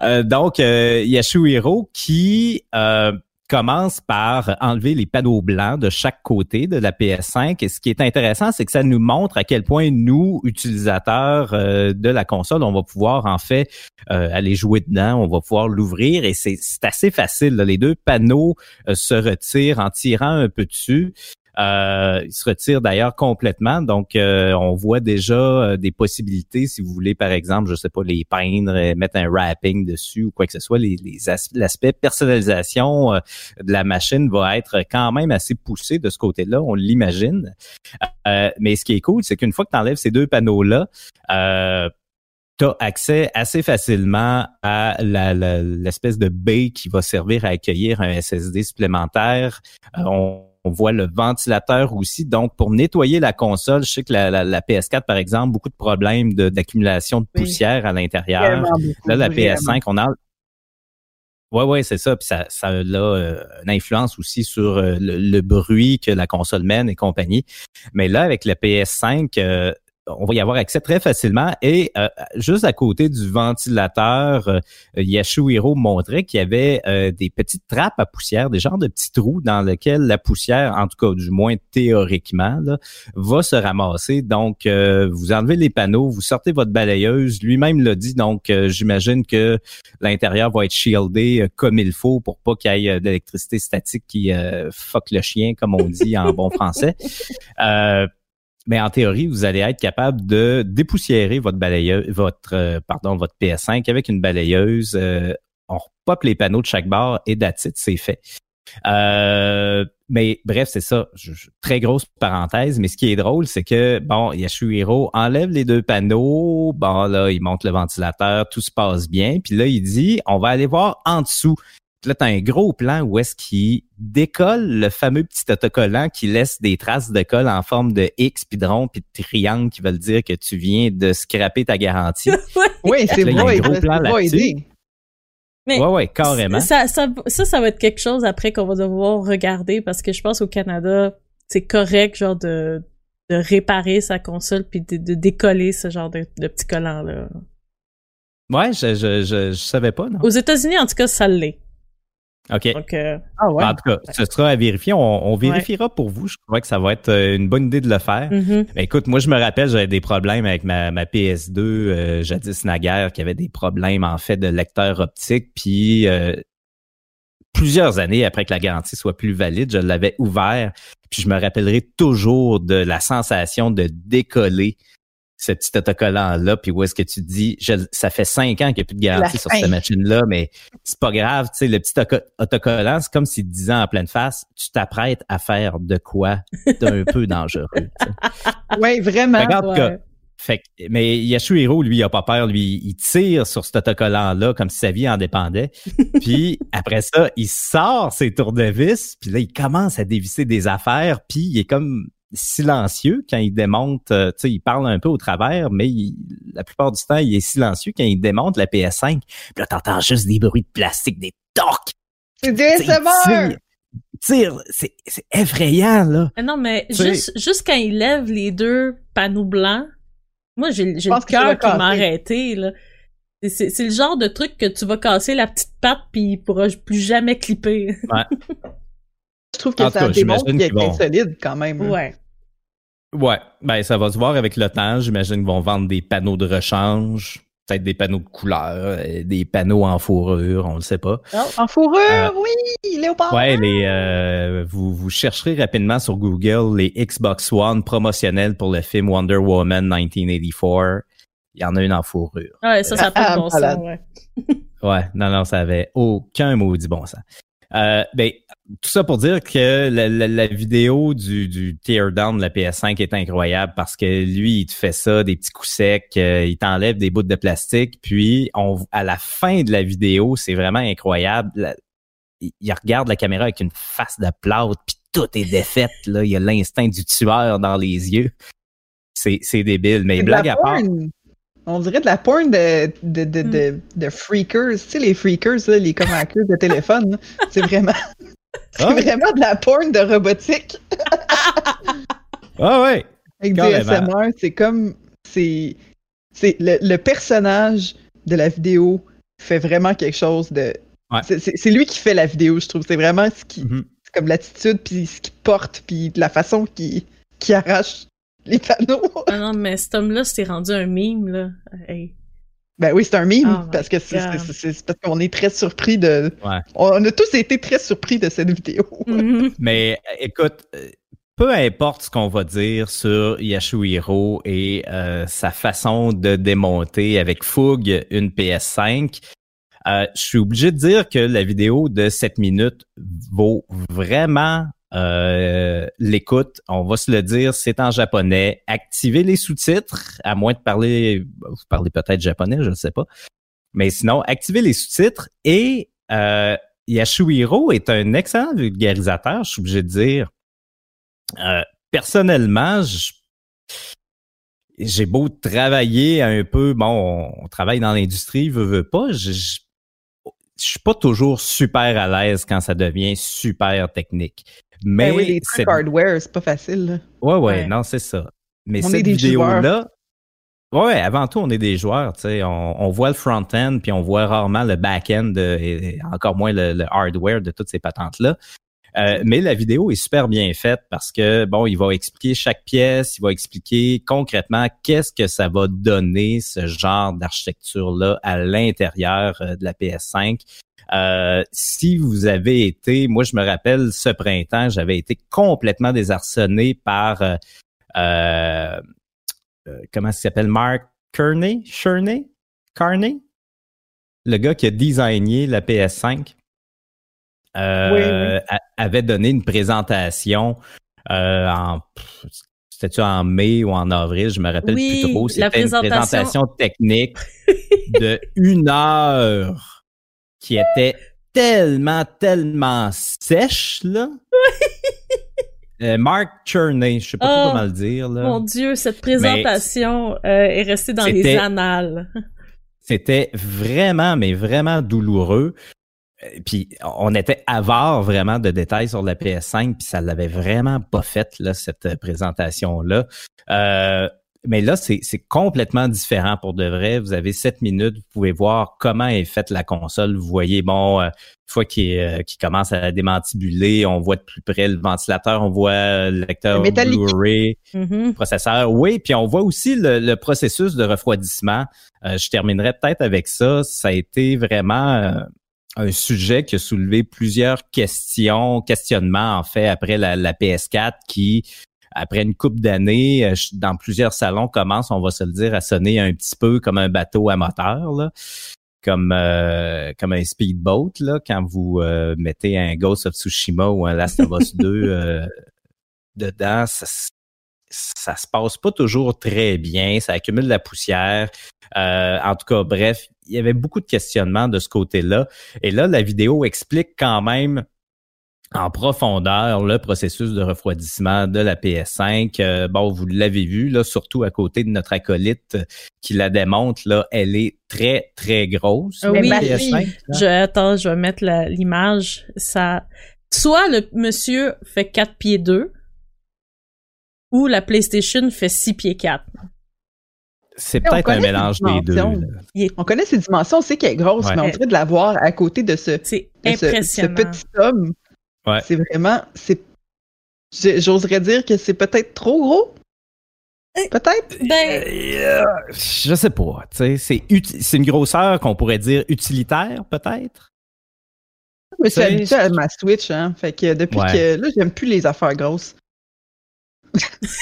Euh, donc, euh, Yashuhiro qui, euh, commence par enlever les panneaux blancs de chaque côté de la PS5. Et ce qui est intéressant, c'est que ça nous montre à quel point nous, utilisateurs euh, de la console, on va pouvoir en fait euh, aller jouer dedans, on va pouvoir l'ouvrir et c'est assez facile. Les deux panneaux euh, se retirent en tirant un peu dessus. Euh, il se retire d'ailleurs complètement. Donc, euh, on voit déjà euh, des possibilités, si vous voulez, par exemple, je sais pas, les peindre, mettre un wrapping dessus ou quoi que ce soit. Les, L'aspect personnalisation de la machine va être quand même assez poussé de ce côté-là, on l'imagine. mais ce qui est cool, c'est qu'une fois que tu enlèves ces deux panneaux-là, tu as accès assez facilement à l'espèce de baie qui va servir à accueillir un SSD supplémentaire. On voit le ventilateur aussi. Donc, pour nettoyer la console, je sais que la, PS4, par exemple, beaucoup de problèmes d'accumulation de, poussière à l'intérieur. Là, la PS5, on a Ouais, ouais, c'est ça. Puis ça, ça a euh, une influence aussi sur euh, le, bruit que la console mène et compagnie. Mais là, avec la PS5, on va y avoir accès très facilement. Et euh, juste à côté du ventilateur, euh, Yashuhiro montrait qu'il y avait euh, des petites trappes à poussière, des genres de petits trous dans lesquels la poussière, en tout cas du moins théoriquement, va se ramasser. Donc, euh, vous enlevez les panneaux, vous sortez votre balayeuse. Lui-même l'a dit, donc j'imagine que l'intérieur va être shieldé comme il faut pour pas qu'il y ait d'électricité statique qui fuck le chien, comme on dit en bon français *laughs* mais en théorie, vous allez être capable de dépoussiérer votre balayeuse, votre euh, pardon, votre PS5 avec une balayeuse. Euh, on repop les panneaux de chaque barre et that's c'est fait. Euh, mais bref, c'est ça. très grosse parenthèse. Mais ce qui est drôle, c'est que bon, Yashuhiro enlève les deux panneaux. Bon là, il monte le ventilateur, tout se passe bien. Puis là, il dit, on va aller voir en dessous là, tu as un gros plan où est-ce qu'il décolle le fameux petit autocollant qui laisse des traces de colle en forme de X, puis de rond, puis de triangle qui veulent dire que tu viens de scraper ta garantie. *laughs* oui, c'est vrai, c'est Mais ouais, ouais, carrément. Ça, ça, ça, ça va être quelque chose après qu'on va devoir regarder parce que je pense au Canada, c'est correct, genre, de, de réparer sa console puis de, décoller ce genre de, de petits collants-là. Ouais, je, je, je, je, savais pas, non? Aux États-Unis, en tout cas, ça l'est. OK. Euh, ah ouais. En tout cas, ce sera à vérifier. On, vérifiera pour vous. Je crois que ça va être euh, une bonne idée de le faire. Mm-hmm. écoute, moi, je me rappelle, j'avais des problèmes avec ma, ma PS2 euh, jadis naguère, qui avait des problèmes, en fait, de lecteur optique. Puis, plusieurs années après que la garantie soit plus valide, je l'avais ouvert. Puis, je me rappellerai toujours de la sensation de décoller ce petit autocollant-là, puis où est-ce que tu dis, ça fait cinq ans qu'il n'y a plus de garantie sur cette machine-là, mais c'est pas grave, tu sais, le petit autocollant, c'est comme si disant en pleine face, tu t'apprêtes à faire de quoi d'un peu *laughs* dangereux. Oui, vraiment. Fait, mais Yashuhiro, lui, il a pas peur. Lui, il tire sur cet autocollant-là comme si sa vie en dépendait. *laughs* puis après ça, il sort ses tours de vis. Puis là, il commence à dévisser des affaires. Puis il est comme silencieux quand il démonte, euh, tu sais, il parle un peu au travers, mais la plupart du temps, il est silencieux quand il démonte la PS5. Puis là, t'entends juste des bruits de plastique, des torques. C'est des Tire, c'est effrayant, là. Ah non, mais juste, juste quand il lève les deux panneaux blancs, moi, j'ai le cœur qui m'a arrêté, là. C'est le genre de truc que tu vas casser la petite patte puis il pourra plus jamais clipper. Ouais. *laughs* Je trouve que ça démontre qu'il est solide quand même. Ouais. Ouais, ben ça va se voir avec le temps. J'imagine qu'ils vont vendre des panneaux de rechange, peut-être des panneaux de couleur, euh, des panneaux en fourrure, on le sait pas. Oh, en fourrure, euh, oui, léopard. Ouais, les euh, vous vous chercherez rapidement sur Google les Xbox One promotionnels pour le film Wonder Woman 1984. Il y en a une en fourrure. Ouais, ça, ça n'a pas de bon sens, ouais. ouais, non, non, ça avait aucun maudit bon sens. Euh, ben, tout ça pour dire que la, la, la vidéo du, du teardown de la PS5 est incroyable parce que lui, il te fait ça, des petits coups secs, euh, il t'enlève des bouts de plastique, puis on, à la fin de la vidéo, c'est vraiment incroyable. La- il, il regarde la caméra avec une face de plâtre, puis tout est défaite. Là. Il y a l'instinct du tueur dans les yeux. C'est, c'est débile. Mais blague à part. On dirait de la porn de, de, de, de, de freakers. Tu sais, les freakers, là, les comme de téléphone. là. C'est vraiment, *laughs* c'est Ah. vraiment de la porn de robotique *laughs* Ah ouais. avec Carrément. du SMR. C'est comme, c'est, c'est le, le personnage de la vidéo fait vraiment quelque chose de. Ouais. C'est, lui qui fait la vidéo, je trouve. C'est vraiment ce qui, c'est comme l'attitude, puis ce qu'il porte, puis la façon qu'il qu'il arrache les panneaux. *laughs* Ah non, mais cet homme-là s'est rendu un mime, là. Hey. Ben oui, c'est un mime, Oh parce que c'est, parce qu'on est très surpris de. Ouais. On a tous été très surpris de cette vidéo. *laughs* Mhm. Mais euh, écoute, euh, peu importe ce qu'on va dire sur Yashuhiro et euh, sa façon de démonter avec fougue une PS5, euh, je suis obligé de dire que la vidéo de 7 minutes vaut vraiment euh, l'écoute. On va se le dire, c'est en japonais. Activez les sous-titres, à moins de parler, vous parlez peut-être japonais, je ne sais pas. Mais sinon, activez les sous-titres et euh, Yashuhiro est un excellent vulgarisateur, je suis obligé de dire. Euh, personnellement, j'ai beau travailler un peu, bon, on, on travaille dans l'industrie, veut, veut pas, je, je, je suis pas toujours super à l'aise quand ça devient super technique. Mais Ben oui, les trucs hardware, c'est pas facile. là. Ouais, ouais, Ouais. non, c'est ça. Mais On cette est des vidéo-là, ouais, avant tout, on est des joueurs, tu sais, on, on voit le front-end, puis on voit rarement le back-end, et encore moins le, le hardware de toutes ces patentes-là. Euh, mais la vidéo est super bien faite parce que, bon, il va expliquer chaque pièce, il va expliquer concrètement qu'est-ce que ça va donner, ce genre d'architecture-là, à l'intérieur euh, de la PS5. Euh, si vous avez été, moi je me rappelle ce printemps, j'avais été complètement désarçonné par euh, euh, euh, comment ça s'appelle? Mark Kearney, Kearney, Carney, le gars qui a designé la PS5. euh, avait donné une présentation euh, en c'était-tu en mai ou en avril, je me rappelle Oui, plus trop. C'était une présentation technique *laughs* de une heure qui était tellement, tellement sèche, là. *laughs* Euh, Mark Cherney, je sais pas Oh, trop comment le dire, là. Mon Dieu, cette présentation euh, est restée dans les annales. C'était vraiment, mais vraiment douloureux. Euh, Puis on était avare vraiment de détails sur la PS5, puis ça l'avait vraiment pas fait là cette euh, présentation là. Mais là c'est complètement différent pour de vrai. Vous avez sept minutes, vous pouvez voir comment est faite la console. Vous voyez bon, euh, une fois qu'il euh, commence à démantibuler, on voit de plus près le ventilateur, on voit euh, le lecteur Le. Blu-ray Mhm. processeur. Oui, puis on voit aussi le, le processus de refroidissement. Euh, je terminerai peut-être avec ça. Ça a été vraiment euh, un sujet qui a soulevé plusieurs questions, questionnements en fait après la, la PS4 qui, après une coupe d'années, euh, dans plusieurs salons commence, on va se le dire, à sonner un petit peu comme un bateau à moteur. Là. Comme, euh, comme un speedboat là, quand vous euh, mettez un Ghost of Tsushima ou un Last of Us 2 *laughs* euh, dedans, ça, ça se passe pas toujours très bien, ça accumule de la poussière. Euh, en tout cas, bref, il y avait beaucoup de questionnements de ce côté-là. Et là, la vidéo explique quand même en profondeur le processus de refroidissement de la PS5. Euh, bon, vous l'avez vu, là, surtout à côté de notre acolyte euh, qui la démontre, là, elle est très, très grosse. Ah la oui. PS5, là. Je, attends, je vais mettre la- l'image. Ça, soit le monsieur fait 4 pieds 2, ou la PlayStation fait 6 pieds 4. C'est peut-être un mélange des deux. On connaît ses dimensions, on sait qu'elle est grosse, Ouais. mais on dirait de la voir à côté de ce, de ce, petit homme. Ouais. C'est vraiment, c'est, je- j'oserais dire que c'est peut-être trop gros. Peut-être? Ben, Euh, je sais pas. tu sais, C'est une grosseur qu'on pourrait dire utilitaire, peut-être? Je me suis C'est- habituée à ma Switch, hein. Fait que depuis Ouais. que là, j'aime plus les affaires grosses. *laughs*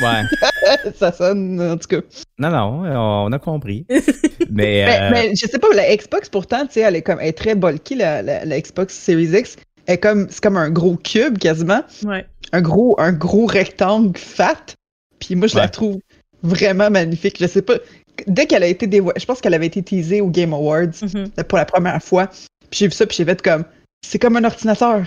Ouais. *laughs* ça sonne, en tout cas. non, non, on a compris. *laughs* Mais, Mais, euh, mais je sais pas, la Xbox, pourtant, tu sais, elle est comme, elle est très bulky, la, la, la Xbox Series X. est comme, c'est comme un gros cube quasiment. Ouais. Un gros, un gros rectangle fat. Puis moi, je la trouve vraiment magnifique. Je sais pas. Dès qu'elle a été dévoilée, je pense qu'elle avait été teasée au Game Awards Mhm. pour la première fois. Puis j'ai vu ça, puis j'ai fait comme, c'est comme un ordinateur.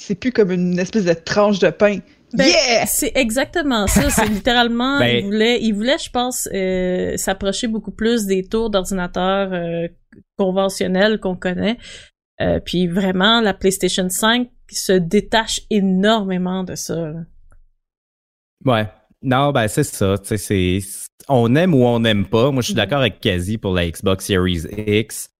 C'est plus comme une espèce de tranche de pain. Ben, yeah! C'est exactement ça. C'est *laughs* littéralement, Ben- il voulait, il voulait, je pense, euh, s'approcher beaucoup plus des tours d'ordinateur euh, conventionnels qu'on connaît. Euh, puis vraiment, la PlayStation 5 se détache énormément de ça. là. Ouais. Non, ben c'est ça. Tu sais, c'est on aime ou on n'aime pas. Moi, je suis Mhm. d'accord avec Kazi pour la Xbox Series X.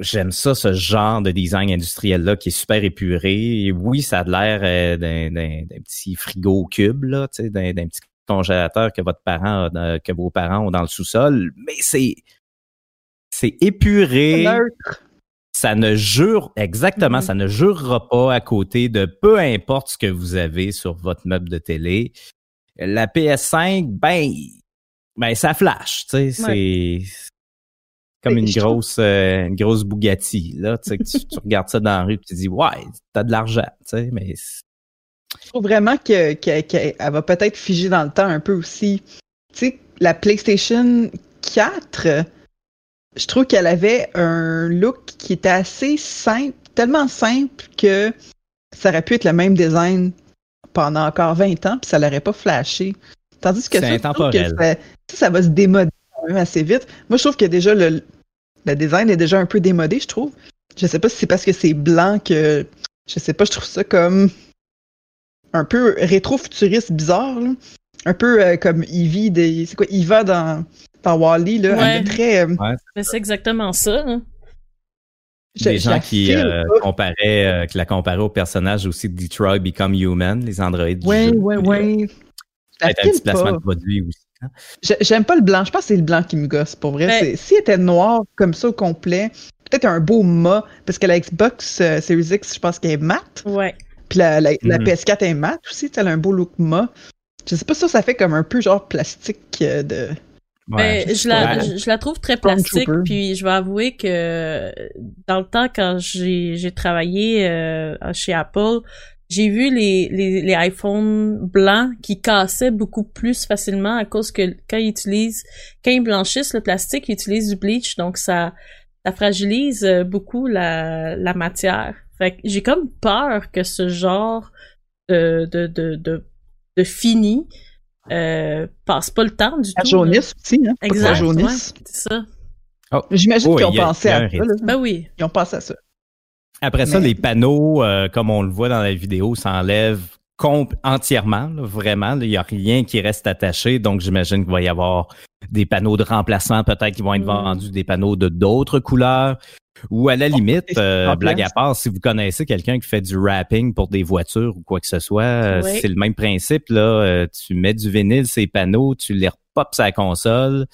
J'aime ça, ce genre de design industriel-là qui est super épuré. Et oui, ça a l'air euh, d'un, d'un- d'un petit frigo cube, là, tu sais, d'un, d'un petit congélateur que votre parent a que vos parents ont dans le sous-sol. Mais c'est c'est épuré. Neutre. Ça ne jure, exactement, Mhm. ça ne jurera pas à côté de peu importe ce que vous avez sur votre meuble de télé. La PS5, ben, ben ça flash, tu sais, c'est comme une grosse, euh, une grosse Bugatti, là, tu sais, que tu, tu *laughs* regardes ça dans la rue, et tu dis, ouais, t'as de l'argent, tu sais, mais Je trouve vraiment que- que- qu'elle va peut-être figer dans le temps un peu aussi. Tu sais, la PlayStation 4, euh, je trouve qu'elle avait un look qui était assez simple, tellement simple que ça aurait pu être le même design pendant encore 20 ans, puis ça l'aurait pas flashé. Tandis que ça, que ça, ça, va se démoder quand même assez vite. Moi, je trouve que déjà le, le design est déjà un peu démodé, je trouve. Je sais pas si c'est parce que c'est blanc que. Je sais pas, je trouve ça comme un peu rétro-futuriste bizarre. là. Un peu euh, comme Evie des. C'est quoi, Eva dans, dans Wally, là. Ouais. Elle est très. euh, Mais c'est exactement ça. hein. des gens qui euh, comparaient, euh, qui la comparaient au personnage aussi de Detroit Become Human, les androïdes. Ouais, ouais, ouais. Je la Peut-être un petit placement pas. de produit aussi. hein. J'ai- J'aime pas le blanc. Je pense que c'est le blanc qui me gosse, pour vrai. Ben- C'est- S'il était noir comme ça au complet, peut-être un beau mat, parce que la Xbox euh, Series X, je pense qu'elle est mat. Ouais. Puis la, la, la Mhm. PS4 est mat aussi, elle a un beau look mat. Je sais pas ça, ça fait comme un peu genre plastique euh, de. Ouais, Ben, je, la, je, je la trouve très plastique, puis je vais avouer que dans le temps, quand j'ai j'ai travaillé euh, chez Apple, j'ai vu les, les, les iPhones blancs qui cassaient beaucoup plus facilement à cause que quand ils utilisent, quand ils blanchissent le plastique, ils utilisent du bleach, donc ça, ça fragilise euh, beaucoup la, la matière. Fait que j'ai comme peur que ce genre de, de, de, de, de fini euh, passe pas le temps du La tout. là. jaunisse aussi, hein. Exact, jaunisse. ouais, c'est ça. J'imagine Oh, qu'ils ont il y a- pensé à ça. là. Ben oui. Ils ont pensé à ça. Après ça, Mais- les panneaux, euh, comme on le voit dans la vidéo, s'enlèvent entièrement, là, vraiment. Il n'y a rien qui reste attaché. Donc, j'imagine qu'il va y avoir des panneaux de remplacement, peut-être qui vont être Mm. vendus, des panneaux de d'autres couleurs. Ou à la limite, euh, en blague à part, si vous connaissez quelqu'un qui fait du wrapping pour des voitures ou quoi que ce soit, euh, Oui. c'est le même principe. Là, Euh, tu mets du vinyle, ces panneaux, tu les repopes la console.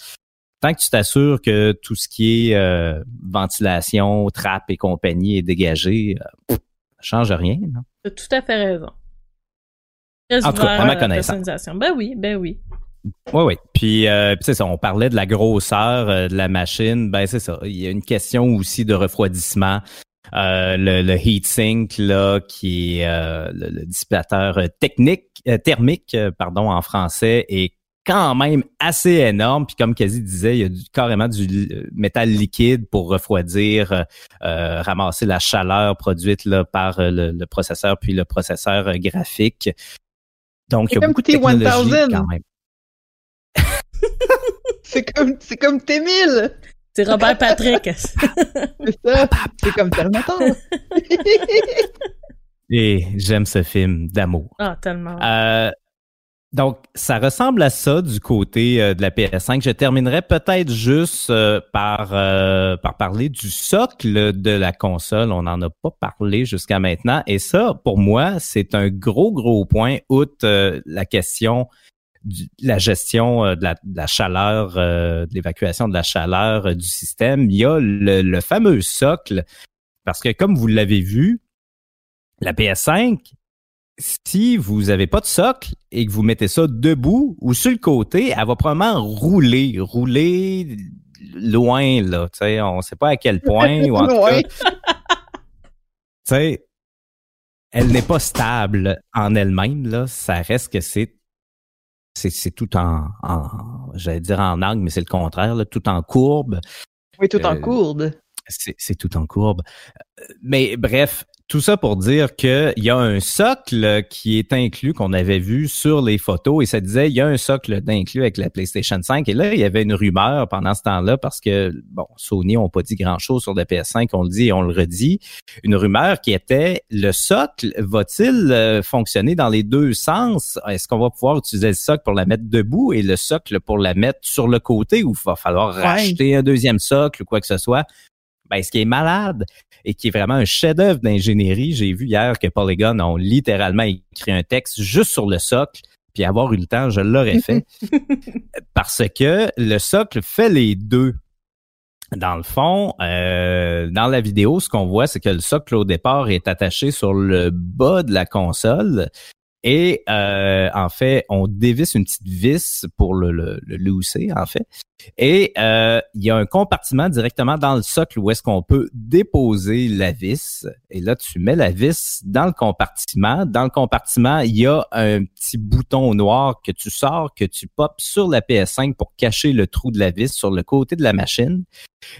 Tant que tu t'assures que tout ce qui est euh, ventilation, trappe et compagnie est dégagé, euh, pff, ça change rien. non? T'as tout à fait raison. En tout cas, à ma connaissance. personnalisation. Ben oui, ben oui. Oui, oui. Puis, euh, puis c'est ça, on parlait de la grosseur euh, de la machine. Ben, c'est ça. Il y a une question aussi de refroidissement. Euh, le, le heatsink, là, qui est euh, le, le dissipateur euh, technique, euh, thermique, pardon, en français, est quand même assez énorme. Puis comme Kazi disait, il y a du, carrément du métal liquide pour refroidir, ramasser la chaleur produite là, par le, le processeur puis le processeur graphique. Donc, il y a beaucoup de technologie T1000. quand même. C'est comme, c'est comme T1000! C'est Robert Patrick. *laughs* C'est ça. C'est comme Terminator. *laughs* Et j'aime ce film d'amour. ah, tellement. Euh, donc, ça ressemble à ça du côté euh, de la PS5. Je terminerai peut-être juste euh, par, euh, par parler du socle de la console. On n'en a pas parlé jusqu'à maintenant. Et ça, pour moi, c'est un gros, gros point, outre euh, la question du- la gestion euh, de la, de la chaleur, euh, de l'évacuation de la chaleur euh, du système. Il y a le, le fameux socle, parce que comme vous l'avez vu, la PS5, si vous avez pas de socle et que vous mettez ça debout ou sur le côté, elle va probablement rouler, rouler loin là. Tu sais, on sait pas à quel point ou en tout *laughs* cas, tu sais, elle n'est pas stable en elle-même. Là, ça reste que c'est c'est tout en, en j'allais dire en angle, mais c'est le contraire, là, tout en courbe. Oui, tout en courbe. C'est tout en courbe. Mais bref, tout ça pour dire qu'il y a un socle qui est inclus, qu'on avait vu sur les photos, et ça disait, il y a un socle d'inclus avec la PlayStation 5. Et là, il y avait une rumeur pendant ce temps-là, parce que, bon, Sony n'ont pas dit grand-chose sur la PS5, on le dit et on le redit. Une rumeur qui était, le socle va-t-il euh, fonctionner dans les deux sens? Est-ce qu'on va pouvoir utiliser le socle pour la mettre debout et le socle pour la mettre sur le côté, ou il va falloir racheter un deuxième socle ou quoi que ce soit? Ben, ce qui est malade et qui est vraiment un chef-d'œuvre d'ingénierie, j'ai vu hier que Polygon ont littéralement écrit un texte juste sur le socle, puis avoir eu le temps, je l'aurais fait. *laughs* parce que le socle fait les deux. Dans le fond, euh, dans la vidéo, ce qu'on voit, c'est que le socle au départ est attaché sur le bas de la console et euh, en fait, on dévisse une petite vis pour le, le, le en fait. Et euh, il y a un compartiment directement dans le socle où est-ce qu'on peut déposer la vis. Et là, tu mets la vis dans le compartiment. Dans le compartiment, il y a un petit bouton noir que tu sors, que tu popes sur la PS5 pour cacher le trou de la vis sur le côté de la machine.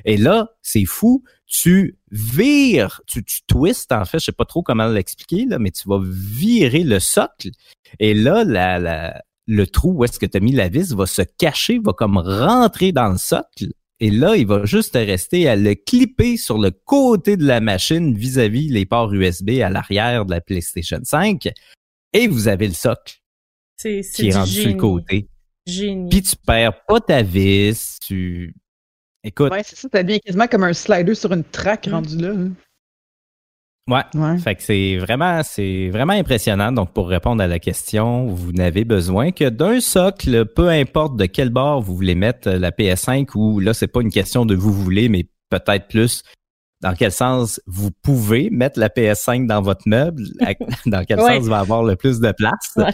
Et là, c'est fou, tu vires, tu, tu twists, en fait, je sais pas trop comment l'expliquer, là, mais tu vas virer le socle. Et là, la, la, le trou où est-ce que tu as mis la vis va se cacher, va comme rentrer dans le socle. Et là, il va juste rester à le clipper sur le côté de la machine vis-à-vis les ports USB à l'arrière de la PlayStation 5. Et vous avez le socle c'est, qui est rendu sur le côté. Génie. Puis tu perds pas ta vis, tu Écoute. Ouais, c'est ça, ça devient quasiment comme un slider sur une track rendu là. hein. Ouais. Ouais. Fait que c'est vraiment, c'est vraiment impressionnant. Donc, pour répondre à la question, vous n'avez besoin que d'un socle, peu importe de quel bord vous voulez mettre la PS5 ou là, c'est pas une question de vous voulez, mais peut-être plus dans quel sens vous pouvez mettre la PS5 dans votre meuble, *laughs* dans quel Ouais. sens va avoir le plus de place. Ouais.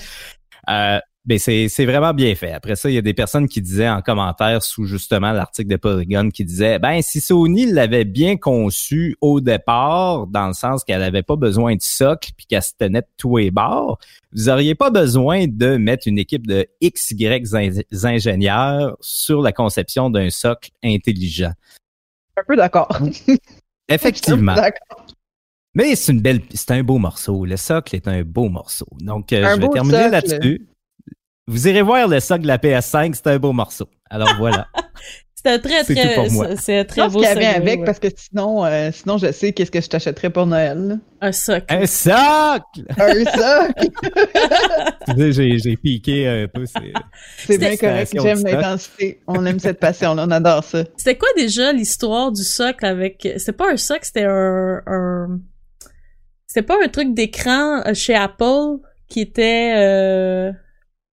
Euh, ben c'est, c'est vraiment bien fait. Après ça, il y a des personnes qui disaient en commentaire sous justement l'article de Polygon qui disait ben si Sony l'avait bien conçu au départ, dans le sens qu'elle avait pas besoin de socle puis qu'elle se tenait de tous les bords, vous auriez pas besoin de mettre une équipe de XY in- ingénieurs sur la conception d'un socle intelligent. Un peu d'accord. Effectivement. D'accord. Mais c'est une belle, c'est un beau morceau. Le socle est un beau morceau. Donc, euh, Un je vais terminer là-dessus. Vous irez voir le socle de la PS5, c'est un beau morceau. Alors voilà. *laughs* C'est un très, très, tout pour moi. c'est- un très beau segway, avec ouais. parce que sinon, euh, sinon je sais qu'est-ce que je t'achèterais pour Noël. Un socle. un socle! Un socle! *laughs* *laughs* J'ai, piqué un peu. C'est... Bien correct. J'aime l'intensité. On aime cette passion-là. On adore ça. C'était quoi déjà l'histoire du socle avec... C'était pas un socle, c'était un... un... C'était pas un truc d'écran euh, chez Apple qui était euh,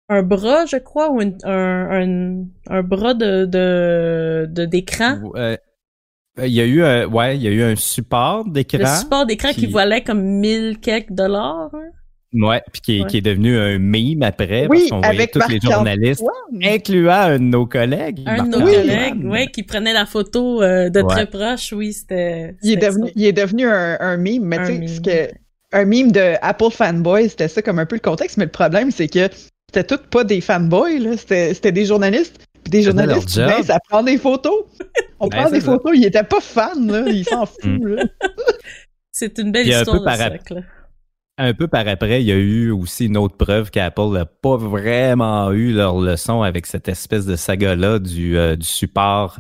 un bras, je crois, ou une- un, un, un bras de de de- d'écran. Euh, il y a eu un, ouais, il y a eu un support d'écran. Le support d'écran qui... qui- valait comme mille quelques dollars. hein. Ouais, puis qui, est- Ouais. qui est devenu un meme après, Oui, parce qu'on voyait avec tous les journalistes, Antoine. incluant un de nos collègues. Un de nos collègues, ouais, qui prenait la photo euh, de Ouais. très proche, oui, c'était... Il est devenu, il est devenu un, un meme, mais Un tu sais, meme. ce que, un meme de Apple fanboy, c'était ça comme un peu le contexte, mais le problème, c'est que c'était tout pas des fanboys, là, c'était, c'était des journalistes, puis des journalistes, job. ben, ça prend des photos. *laughs* On Ben, prend c'est des ça. photos, ils étaient pas fans, là, ils s'en *laughs* foutent, Mm. là. C'est une belle un histoire peu de par-. Un peu par après, il y a eu aussi une autre preuve qu'Apple n'a pas vraiment eu leur leçon avec cette espèce de saga-là du, euh, du support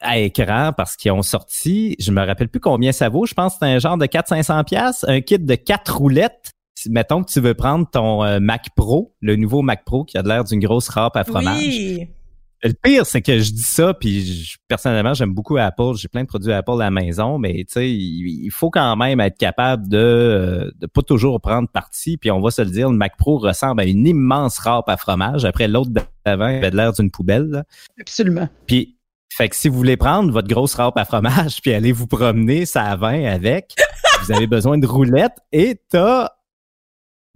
à écran parce qu'ils ont sorti, je me rappelle plus combien ça vaut, je pense que c'est un genre de 400-500 pièces, un kit de quatre roulettes. Mettons que tu veux prendre ton euh, Mac Pro, le nouveau Mac Pro qui a l'air d'une grosse râpe à fromage. Oui, Le pire, c'est que je dis ça, puis je- personnellement, j'aime beaucoup Apple. J'ai plein de produits Apple à la maison, mais tu sais, il, il faut quand même être capable de euh, de pas toujours prendre parti. Puis on va se le dire, le Mac Pro ressemble à une immense râpe à fromage. Après, l'autre d'avant il avait l'air d'une poubelle. là. Absolument. Puis, fait que si vous voulez prendre votre grosse râpe à fromage *laughs* puis aller vous promener ça à vin avec, vous avez besoin de roulettes et t'as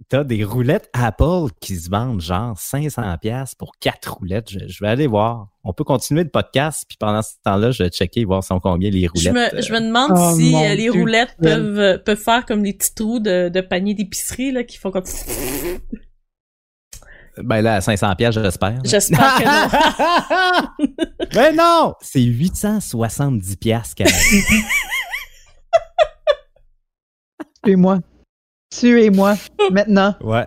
t'as des roulettes Apple qui se vendent genre 500 pièces pour quatre roulettes. Je, je vais aller voir. On peut continuer le podcast, puis pendant ce temps-là, je vais checker, voir sont combien les roulettes. Je me, je me demande Oh, si euh, les Dieu. roulettes peuvent, euh, peuvent faire comme les petits trous de, de panier d'épicerie là, qui font comme. Ben là, à 500 pièces, j'espère. J'espère que non. Mais *laughs* non! C'est 870 pièces quand même. Tuez-moi. Tuez-moi. Maintenant. *laughs* Ouais.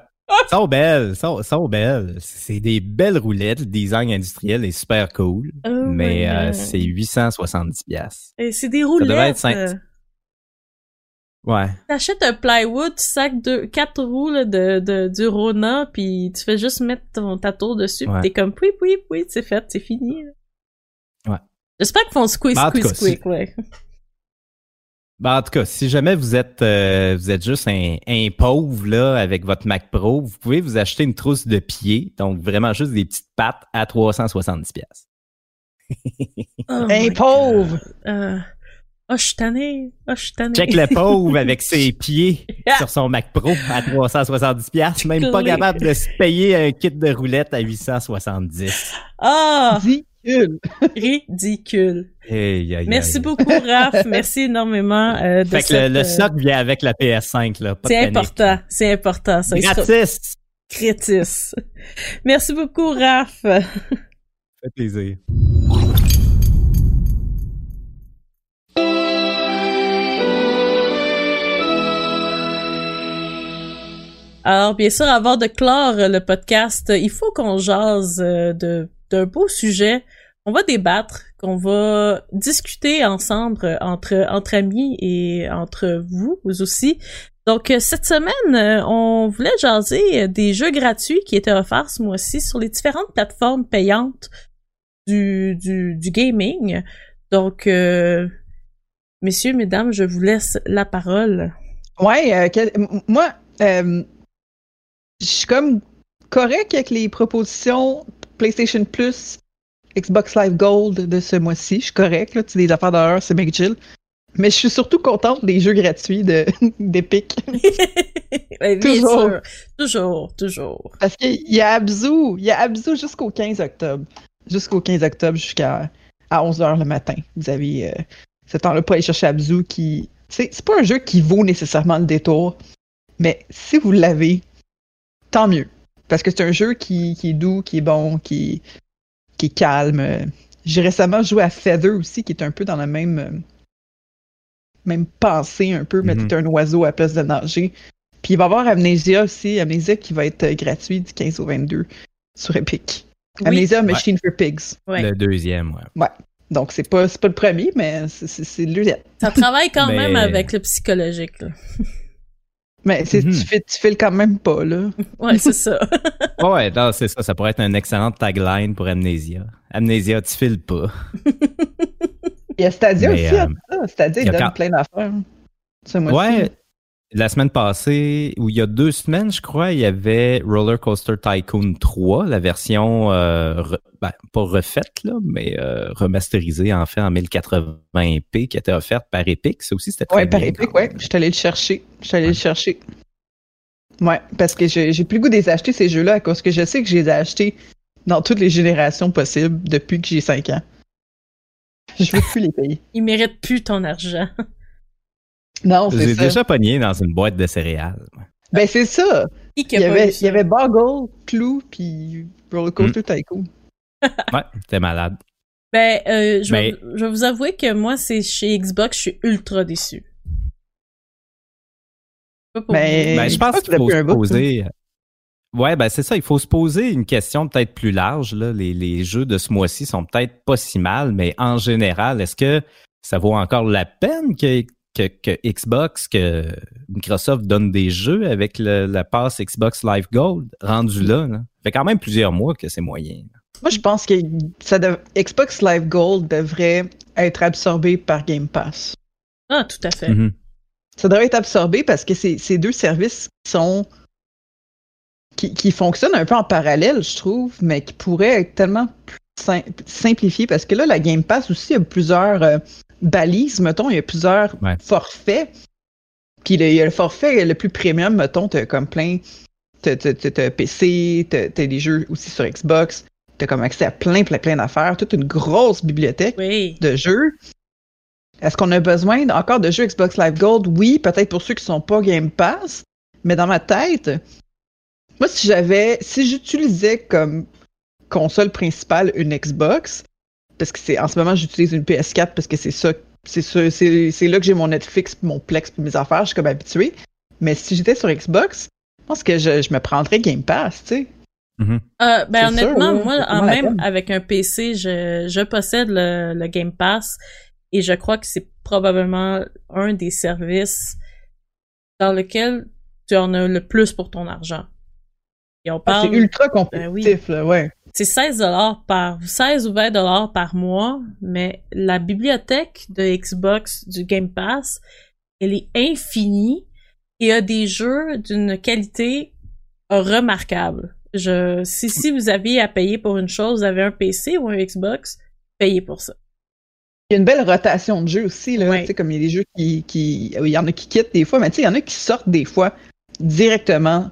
Sont belles, sont, sont belles. C'est des belles roulettes. Le design industriel est super cool. Oh mais euh, c'est 870 pièces. Et c'est des devrait être roulettes. cinq- euh, Ouais. T'achètes un plywood, tu sacs deux, quatre roues là, de, de, du Rona, puis tu fais juste mettre ton, ta tour dessus, Ouais. pis t'es comme, oui, oui, oui, c'est fait, c'est fini. là. Ouais. J'espère qu'ils font squeeze, tout squeeze, squeeze, ouais. Ben, en tout cas, si jamais vous êtes euh, vous êtes juste un, un pauvre là avec votre Mac Pro, vous pouvez vous acheter une trousse de pied, donc vraiment juste des petites pattes à 370 pièces. Oh Un pauvre! Euh, Oh, je suis tannée. Oh, je suis tannée. Check le pauvre avec *laughs* ses pieds sur son Mac Pro à 370 pièces, même pas capable de se payer un kit de roulette à 870. Ah, Ridicule! Merci beaucoup, Raph. *laughs* Merci énormément. euh, de Fait que cette, le, le euh, socle vient avec la PS5 là, pas de C'est important. C'est important. Ça, Gratis. Crétis. Merci beaucoup, Raph. Ça fait plaisir. Alors, bien sûr, avant de clore euh, le podcast, euh, il faut qu'on jase euh, de d'un beau sujet. On va débattre, qu'on va discuter ensemble euh, entre amis et entre vous, aussi. Donc euh, cette semaine, euh, on voulait jaser des jeux gratuits qui étaient offerts ce mois-ci sur les différentes plateformes payantes du gaming. Donc messieurs, mesdames, je vous laisse la parole. Ouais, moi, je suis comme correct avec les propositions PlayStation Plus, Xbox Live Gold de ce mois-ci. Je suis correct, là, tu des affaires d'horreur, c'est mega chill. Mais je suis surtout contente des jeux gratuits de *laughs* d'Epic. *laughs* Bien Toujours. sûr. Toujours, toujours. Parce qu'il y a Abzu, il y a Abzu jusqu'au 15 octobre. Jusqu'au 15 octobre, jusqu'à à 11h le matin. Vous avez euh, ce temps-là pour aller chercher Abzu qui. C'est c'est pas un jeu qui vaut nécessairement le détour, mais si vous l'avez, tant mieux. Parce que c'est un jeu qui, qui est doux, qui est bon, qui, qui est calme. J'ai récemment joué à Feather aussi, qui est un peu dans la même. euh, même pensée un peu, mais Mhm. t'es un oiseau à la place de nager. Puis il va y avoir Amnesia aussi, Amnesia qui va être euh, gratuit du 15 au 22 sur Epic. Oui, Amnesia Machine for Pigs. ouais. Le deuxième, ouais. Donc c'est pas c'est pas le premier, mais c'est- le deuxième. Ça travaille quand *laughs* Mais- même avec le psychologique. là. *laughs* Mais c'est Mhm. tu fais tu fais le quand même pas là. *laughs* Ouais, c'est ça. Ouais, *laughs* ouais, non, c'est ça. Ça pourrait être un excellent tagline pour Amnesia. Amnesia, tu files pas. Il y a Stadia Mais, aussi, euh, ça. Stadia il donne quand- plein d'affaires. Mois-ci. La semaine passée, ou il y a deux semaines, je crois, il y avait Roller Coaster Tycoon 3, la version, euh, re- ben, pas refaite, là, mais euh, remasterisée, en fait, en 1080p, qui était offerte par Epic. Ça aussi, c'était très Ouais, par bien, Epic, même. Je suis allé le chercher. Je suis allé le chercher. Ouais, parce que j'ai plus le goût de les acheter, ces jeux-là, à cause que je sais que je les ai achetés dans toutes les générations possibles depuis que j'ai 5 ans. Je veux plus les payer. *laughs* Il mérite plus ton argent. Non, c'est J'ai ça. déjà pogné dans une boîte de céréales. Ben, c'est ça. Il a y, avait, il y avait Boggle, Clou, puis Roller Coaster Hmm. Tycoon. *laughs* Ouais, t'es malade. Ben, euh, je, vais, Mais- je vais vous avouer que moi, c'est chez Xbox, je suis ultra déçu. Pas pour Mais- vous. Ben, je pense qu'il faut se poser. Ouais, ben c'est ça. Il faut se poser une question peut-être plus large. Là. Les, les jeux de ce mois-ci sont peut-être pas si mal, mais en général, est-ce que ça vaut encore la peine que, que, que Xbox, que Microsoft donne des jeux avec le- la passe Xbox Live Gold rendu là? là? Ça fait quand même plusieurs mois que c'est moyen. là. Moi, je pense que ça dev- Xbox Live Gold devrait être absorbé par Game Pass. Ah, tout à fait. Mhm. Ça devrait être absorbé parce que c'est c'est deux services qui sont qui, qui fonctionnent un peu en parallèle, je trouve, mais qui pourraient être tellement plus sim- simplifiés parce que là, la Game Pass aussi a plusieurs euh, balises, mettons, il y a plusieurs Ouais. forfaits. Puis il y a le forfait le plus premium, mettons, t'as comme plein. T'as t'as PC, t'as des jeux aussi sur Xbox, t'as comme accès à plein, plein, plein d'affaires, toute une grosse bibliothèque de jeux. Est-ce qu'on a besoin encore de jeux Xbox Live Gold? Oui, peut-être pour ceux qui sont pas Game Pass, mais dans ma tête, moi, si j'avais, si j'utilisais comme console principale une Xbox, parce que c'est en ce moment j'utilise une PS4 parce que c'est ça, c'est ça, c'est là que j'ai mon Netflix, mon Plex, mes affaires, je suis comme habitué. Mais si j'étais sur Xbox, je pense que je, je me prendrais Game Pass, tu sais. Mm-hmm. Euh, ben honnêtement, moi, en même avec un PC, je, je possède le, le Game Pass et je crois que c'est probablement un des services dans lequel tu en as le plus pour ton argent. Et on ah, c'est ultra ben compétitif, là, ouais. C'est 16 dollars par 16 ou 20 dollars par mois, mais la bibliothèque de Xbox du Game Pass, elle est infinie et a des jeux d'une qualité remarquable. Je si si vous aviez à payer pour une chose, vous avez un PC ou un Xbox, payez pour ça. Il y a une belle rotation de jeux aussi là, tu sais comme il y a des jeux qui qui il y en a qui quittent des fois, mais tu sais il y en a qui sortent des fois directement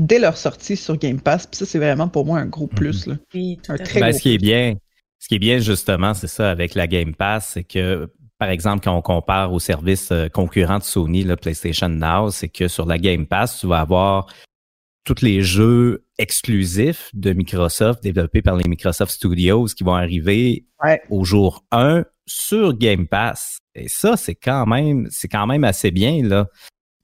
dès leur sortie sur Game Pass. Puis ça, c'est vraiment pour moi un gros mhm. plus. Là. un très ben, ce qui est bien, ce qui est bien justement, c'est ça avec la Game Pass, c'est que par exemple, quand on compare aux services euh, concurrents de Sony, le PlayStation Now, c'est que sur la Game Pass, tu vas avoir tous les jeux exclusifs de Microsoft développés par les Microsoft Studios qui vont arriver au jour 1 sur Game Pass. Et ça, c'est quand même, c'est quand même assez bien, là.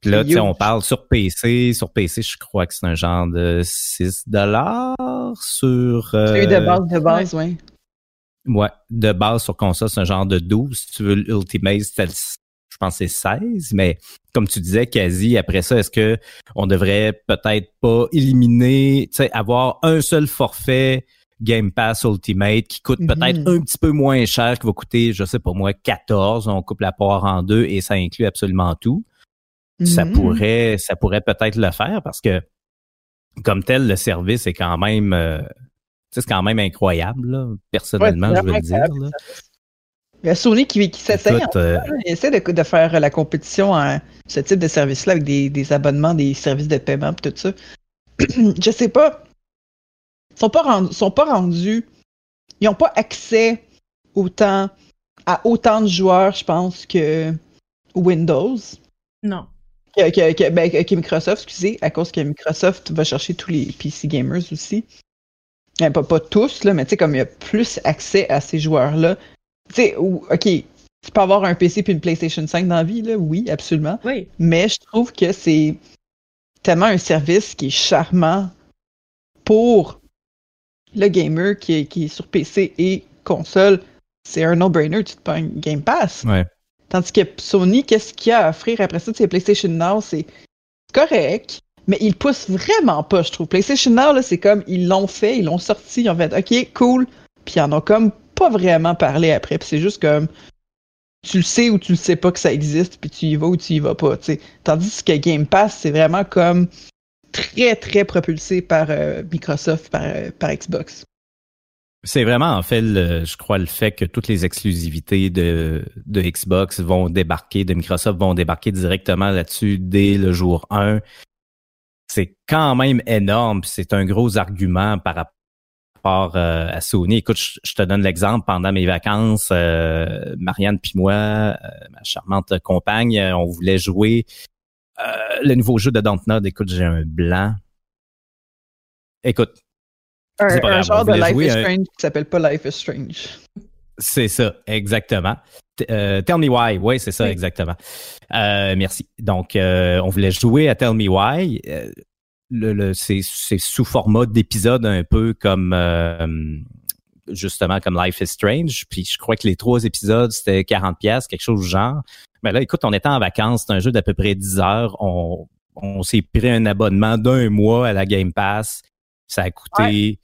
Puis là, tu sais, on parle sur PC. Sur PC, je crois que c'est un genre de 6 dollars sur... Euh, de base, de base, oui. Ouais, de base sur console, c'est un genre de 12. Si tu veux l'Ultimate, je pense que c'est 16. Mais comme tu disais, quasi, après ça, est-ce que on devrait peut-être pas éliminer, tu sais, avoir un seul forfait Game Pass Ultimate qui coûte peut-être mm-hmm. un petit peu moins cher, qui va coûter, je sais pas moi, 14. On coupe la poire en deux et ça inclut absolument tout ça mm-hmm. pourrait, ça pourrait peut-être le faire parce que comme tel, le service est quand même, euh, c'est quand même incroyable, personnellement, je veux le dire. Il y a Sony qui, qui s'essaye, euh, essaie de, faire la compétition à ce type de service-là avec des, abonnements, des services de paiement et tout ça. *clears throat* je sais pas. Ils sont pas sont pas rendus. Ils n'ont pas accès autant à autant de joueurs, je pense, que Windows. Non que, ben, que, Microsoft, excusez, à cause que Microsoft va chercher tous les PC gamers aussi. pas, pas tous, là, mais tu sais, comme il y a plus accès à ces joueurs-là. Tu sais, OK, tu peux avoir un PC puis une PlayStation 5 dans la vie, là, oui, absolument. Oui. Mais je trouve que c'est tellement un service qui est charmant pour le gamer qui est, qui est sur PC et console. C'est un no-brainer, tu te prends un Game Pass. Ouais. Tandis que Sony, qu'est-ce qu'il y a à offrir après ça? C'est PlayStation Now, c'est correct, mais ils poussent vraiment pas, je trouve. PlayStation Now, c'est comme, ils l'ont fait, ils l'ont sorti, ils ont fait, OK, cool, puis ils en ont comme pas vraiment parlé après, puis c'est juste comme, tu le sais ou tu le sais pas que ça existe, puis tu y vas ou tu y vas pas. Tandis que Game Pass, c'est vraiment comme très, très propulsé par euh, Microsoft, par, euh, par Xbox. C'est vraiment en fait, je crois, le fait que toutes les exclusivités de, de Xbox vont débarquer, de Microsoft vont débarquer directement là-dessus dès le jour 1. C'est quand même énorme, c'est un gros argument par rapport euh, à Sony. Écoute, je, te donne l'exemple, pendant mes vacances, euh, Marianne puis moi, euh, ma charmante compagne, on voulait jouer le nouveau jeu de Dontnod. Écoute, j'ai un blanc. Écoute, un, genre de Life is Strange qui s'appelle pas Life is Strange. C'est ça, exactement. Euh, tell Me Why, oui, c'est ça, exactement. Euh, merci. Donc, euh, on voulait jouer à Tell Me Why. le, le c'est sous format d'épisode un peu comme justement comme Life is Strange. Puis je crois que les trois épisodes, c'était 40 pièces, quelque chose du genre. Mais là, écoute, on était en vacances, c'est un jeu d'à peu près 10 heures. On, on s'est pris un abonnement d'un mois à la Game Pass. Ça a coûté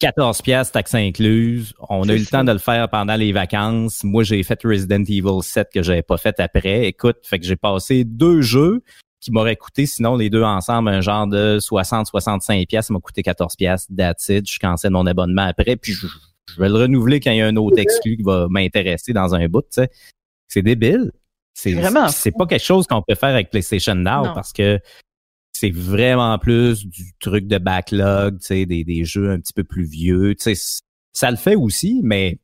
14 pièces taxes incluses. On a eu le temps de le faire pendant les vacances. Moi, j'ai fait Resident Evil 7 que j'avais pas fait après. Écoute, fait que j'ai passé deux jeux qui m'auraient coûté, sinon les deux ensemble, un genre de 60-65 pièces. Ça m'a coûté 14 pièces. It. Je cancelle mon abonnement après. Puis je, vais le renouveler quand il y a un autre exclu qui va m'intéresser dans un bout. Tu sais. C'est débile. C'est Vraiment c'est pas quelque chose qu'on peut faire avec PlayStation Now Non. parce que c'est vraiment plus du truc de backlog, tu sais, des, des jeux un petit peu plus vieux. Tu sais, ça le fait aussi, mais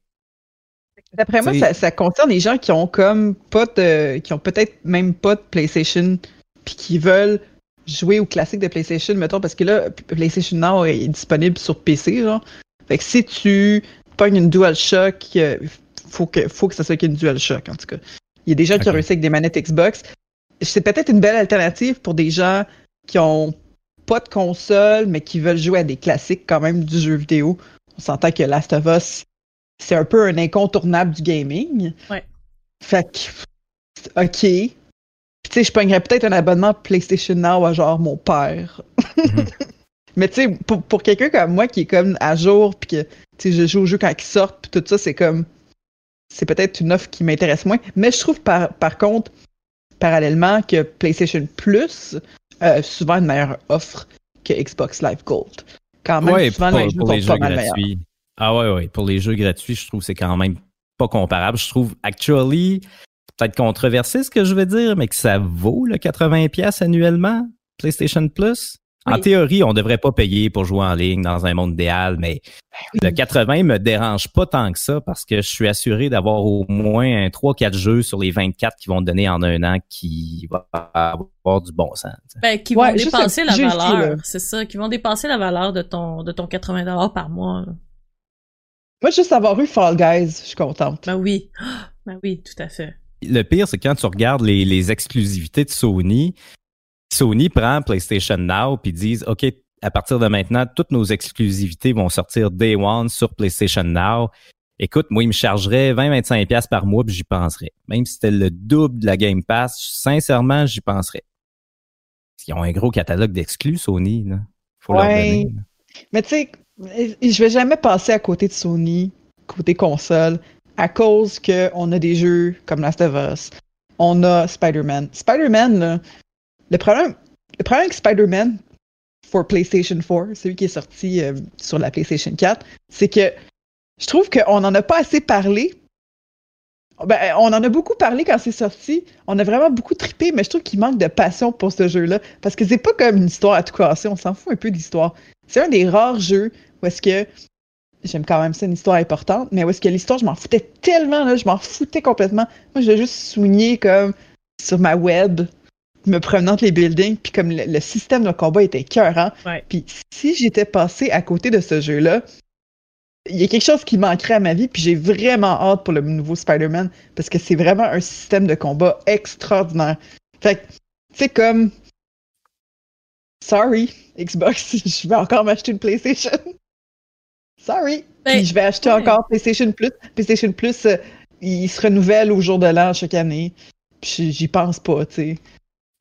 D'après moi, ça, ça concerne les gens qui ont comme pas de, qui ont peut-être même pas de PlayStation, puis qui veulent jouer au classique de PlayStation, mettons, parce que là, PlayStation Now est disponible sur PC, genre. Fait que si tu pognes une DualShock, euh, faut que, faut que ça soit avec une DualShock, en tout cas. Il y a des gens qui ont réussi avec des manettes Xbox. C'est peut-être une belle alternative pour des gens qui ont pas de console, mais qui veulent jouer à des classiques quand même du jeu vidéo. On s'entend que Last of Us, c'est un peu un incontournable du gaming. Ouais. Fait que, ok. Puis, tu sais, je pognerais peut-être un abonnement PlayStation Now à genre mon père. Mhm. *laughs* Mais tu sais, pour, pour quelqu'un comme moi qui est comme à jour, puis que, tu sais, je joue au jeu quand ils sortent, puis tout ça, c'est comme. C'est peut-être une offre qui m'intéresse moins. Mais je trouve par, par contre, parallèlement, que PlayStation Plus a souvent une meilleure offre que Xbox Live Gold. Quand même, ouais, souvent, pour, les jeux pour sont les jeux gratuits. Ah ouais, ouais, pour les jeux gratuits, je trouve que c'est quand même pas comparable. Je trouve, actually, peut-être controversé ce que je veux dire, mais que ça vaut le 80$ pièces annuellement, PlayStation Plus. En théorie, on devrait pas payer pour jouer en ligne dans un monde idéal, mais le 80 me dérange pas tant que ça parce que je suis assuré d'avoir au moins un 3-4 jeux sur les 24 qui vont te donner en un an qui va avoir du bon sens. Ben, qui Ouais, vont un la valeur. C'est ça, qui vont dépasser la valeur de ton, de ton 80$ par mois. Moi, juste avoir eu Fall Guys, je suis contente. Ben oui. *gasps* Ben oui, tout à fait. Le pire, c'est quand tu regardes les, les exclusivités de Sony, Sony prend PlayStation Now puis disent OK, à partir de maintenant, toutes nos exclusivités vont sortir day one sur PlayStation Now. Écoute, moi, il me chargerait 20-25$ piastres par mois, puis j'y penserais. Même si c'était le double de la Game Pass, sincèrement, j'y penserais. Ils ont un gros catalogue d'exclus, Sony. Là. Faut leur donner. là. Mais tu sais, je vais jamais passer à côté de Sony, côté console, à cause que on a des jeux comme Last of Us, on a Spider-Man. Spider-Man, là, le problème, le problème avec Spider-Man for PlayStation 4, celui qui est sorti euh, sur la PlayStation 4, c'est que je trouve qu'on en a pas assez parlé. Ben, on en a beaucoup parlé quand c'est sorti. On a vraiment beaucoup trippé, mais je trouve qu'il manque de passion pour ce jeu-là. Parce que c'est pas comme une histoire à tout casser. On s'en fout un peu de l'histoire. C'est un des rares jeux où est-ce que j'aime quand même ça, une histoire importante, mais où est-ce que l'histoire, je m'en foutais tellement, là, je m'en foutais complètement. Moi, je voulais juste soigner comme sur ma web, me promenant entre les buildings, puis comme le, le système de combat était. Ouais. Puis si j'étais passé à côté de ce jeu-là, il y a quelque chose qui manquerait à ma vie, puis j'ai vraiment hâte pour le nouveau Spider-Man, parce que c'est vraiment un système de combat extraordinaire. Fait que, c'est comme... Sorry, Xbox, *laughs* je vais encore m'acheter une PlayStation. Sorry. Ben, Puis je vais acheter ouais. encore PlayStation Plus. PlayStation Plus, euh, il se renouvelle au jour de l'an chaque année. Puis j'y pense pas, tu sais.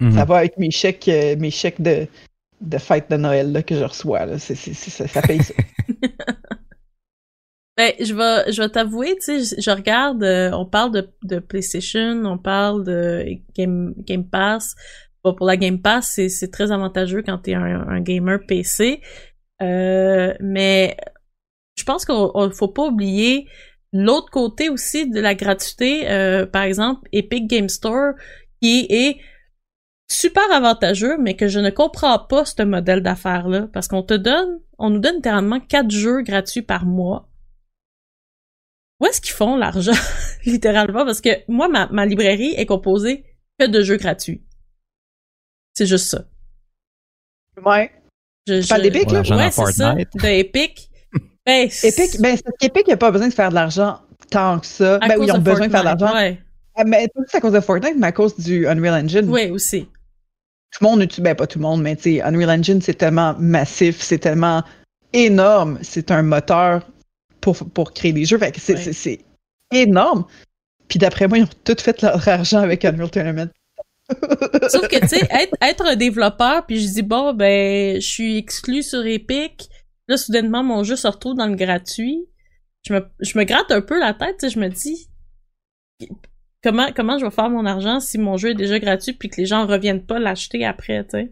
Mhm. Ça va avec mes chèques, euh, mes chèques de, de fête de Noël là, que je reçois. Là. Ça, ça paye ça. *laughs* Ben, je vais, je vais t'avouer, tu sais, je, je regarde, euh, on parle de, de PlayStation, on parle de Game, Game Pass. Bon, pour la Game Pass, c'est, c'est très avantageux quand t'es un, un gamer PC. Euh, mais je pense qu'on on- faut pas oublier l'autre côté aussi de la gratuité. Euh, par exemple, Epic Game Store, qui est super avantageux, mais que je ne comprends pas ce modèle d'affaires-là. Parce qu'on te donne, on nous donne littéralement quatre jeux gratuits par mois. Où est-ce qu'ils font l'argent, *laughs* littéralement? Parce que moi, ma, ma librairie est composée que de jeux gratuits. C'est juste ça. Ouais. Je, Tu parles je- d'Epic, là? Ouais, c'est ça. De Epic. Ben, *laughs* c'est- Epic, ben, c'est parce qu'Epic n'a pas besoin de faire de l'argent tant que ça. à Ben cause oui, ils ont de besoin de faire de l'argent. Ouais. Ah, Mais pas juste à cause de Fortnite, mais à cause du Unreal Engine. Oui, aussi. Tout le monde utilise, ben pas tout le monde, mais tu sais, Unreal Engine, c'est tellement massif, c'est tellement énorme. C'est un moteur pour, pour créer des jeux. Fait que c'est, Ouais. c'est, c'est énorme. Puis d'après moi, ils ont tout fait leur argent avec Unreal Tournament. *laughs* Sauf que, tu sais, être, être un développeur, puis je dis, bon, ben, je suis exclu sur Epic. Là, soudainement, mon jeu se retrouve dans le gratuit. Je me, je me gratte un peu la tête, tu sais, je me dis, comment, comment je vais faire mon argent si mon jeu est déjà gratuit puis que les gens reviennent pas l'acheter après, tu sais?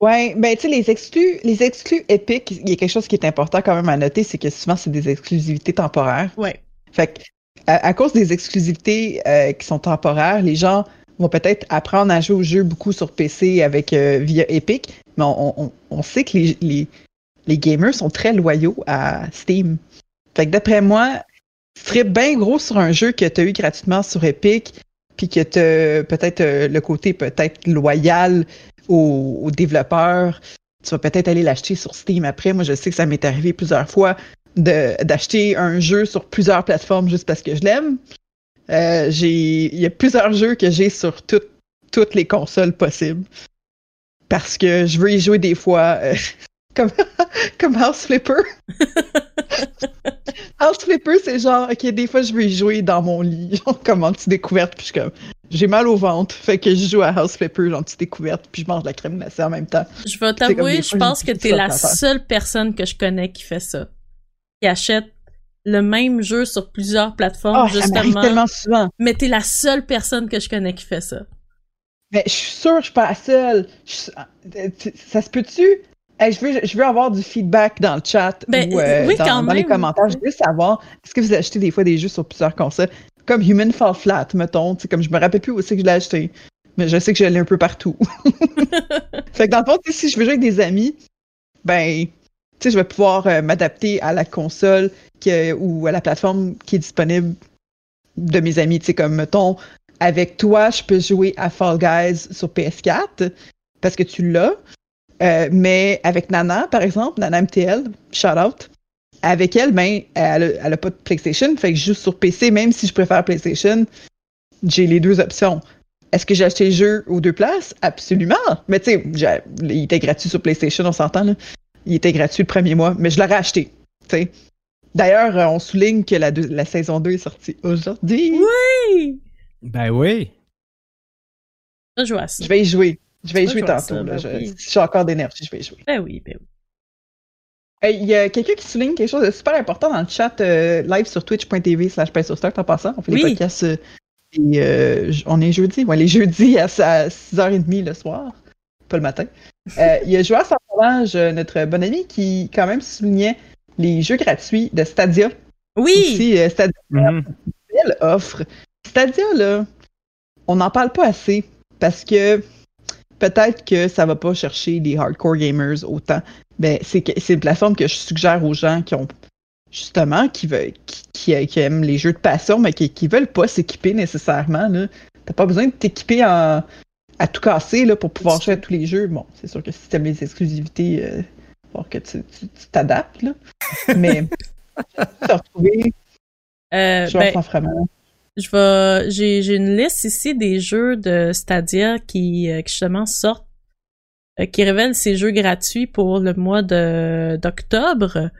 Ouais, ben tu sais, les exclus, les exclus Epic, il y a quelque chose qui est important quand même à noter, c'est que souvent c'est des exclusivités temporaires. Ouais. Fait que à, cause des exclusivités euh, qui sont temporaires, les gens vont peut-être apprendre à jouer au jeu beaucoup sur PC avec euh, via Epic, mais on, on, sait que les, les, les, gamers sont très loyaux à Steam. Fait que d'après moi, serait bien gros sur un jeu que tu as eu gratuitement sur Epic, puis que tu peut-être euh, le côté peut-être loyal aux, développeurs. Tu vas peut-être aller l'acheter sur Steam après. Moi, je sais que ça m'est arrivé plusieurs fois d'acheter un jeu sur plusieurs plateformes juste parce que je l'aime. Euh, il y a plusieurs jeux que j'ai sur toutes les consoles possibles parce que je veux y jouer des fois comme comme House Flipper? *laughs* House Flipper, c'est genre ok des fois je veux y jouer dans mon lit, *laughs* genre comme en petite découverte puis je comme j'ai mal au ventre, fait que je joue à House Flipper en petite découverte puis je mange de la crème glacée en même temps. Je vais t'avouer, je pense que t'es la seule personne que je connais qui fait ça, qui achète le même jeu sur plusieurs plateformes, oh, justement. Ça tellement souvent. Mais t'es la seule personne que je connais qui fait ça. Mais je suis sûre que je suis pas la seule. Ça se peut-tu? Je, veux, je veux avoir du feedback dans le chat ben, ou euh, oui, dans, les commentaires. Je veux savoir, est-ce que vous achetez des fois des jeux sur plusieurs consoles? Comme Human Fall Flat, mettons. Comme je me rappelle plus où c'est que je l'ai acheté. Mais je sais que je l'ai un peu partout. *laughs* *laughs* fait que dans le fond, si je veux jouer avec des amis, ben, tu sais, je vais pouvoir euh, m'adapter à la console ou à la plateforme qui est disponible de mes amis. Tu sais, comme, mettons, avec toi, je peux jouer à Fall Guys sur PS4 parce que tu l'as. Euh, mais avec Nana, par exemple, Nana MTL, shout out, avec elle, ben, elle, a, pas de PlayStation, fait que je joue sur PC, même si je préfère PlayStation, j'ai les deux options. Est-ce que j'ai acheté le jeu aux deux places? Absolument. Mais tu sais, il était gratuit sur PlayStation, on s'entend, Il était gratuit le premier mois, mais je l'aurais acheté. sais D'ailleurs, euh, on souligne que la, la saison 2 est sortie aujourd'hui. Oui! Ben oui. Je, joue à ça. je vais y jouer. Je vais y jouer tantôt. Ben je, j'ai encore d'énergie, je vais y jouer. Ben oui, ben oui. Il y a quelqu'un qui souligne quelque chose de super important dans le chat euh, live sur twitch.tv slash stock en passant. On fait des podcasts euh, et on est jeudi. Ouais, les *laughs* jeudis à, 6h30 le soir, pas le matin. il y a Joas Sauvage, notre bon ami, qui quand même soulignait les jeux gratuits de Stadia. Oui! Euh, Stadia, mm offre. Stadia, là, on n'en parle pas assez parce que peut-être que ça va pas chercher les hardcore gamers autant. Ben, c'est une plateforme que je suggère aux gens qui ont justement qui veulent qui, aiment les jeux de passion mais qui, qui veulent pas s'équiper nécessairement. T'as pas besoin de t'équiper à tout casser là, pour pouvoir jouer à tous les jeux. Bon, c'est sûr que si t'aimes les exclusivités, euh, que tu t'adaptes, là. Mais, *laughs* retrouvé. Euh, je ben, vraiment. Je vais, j'ai, j'ai une liste ici des jeux de Stadia qui, euh, qui justement sortent, euh, qui révèlent ces jeux gratuits pour le mois de, d'octobre.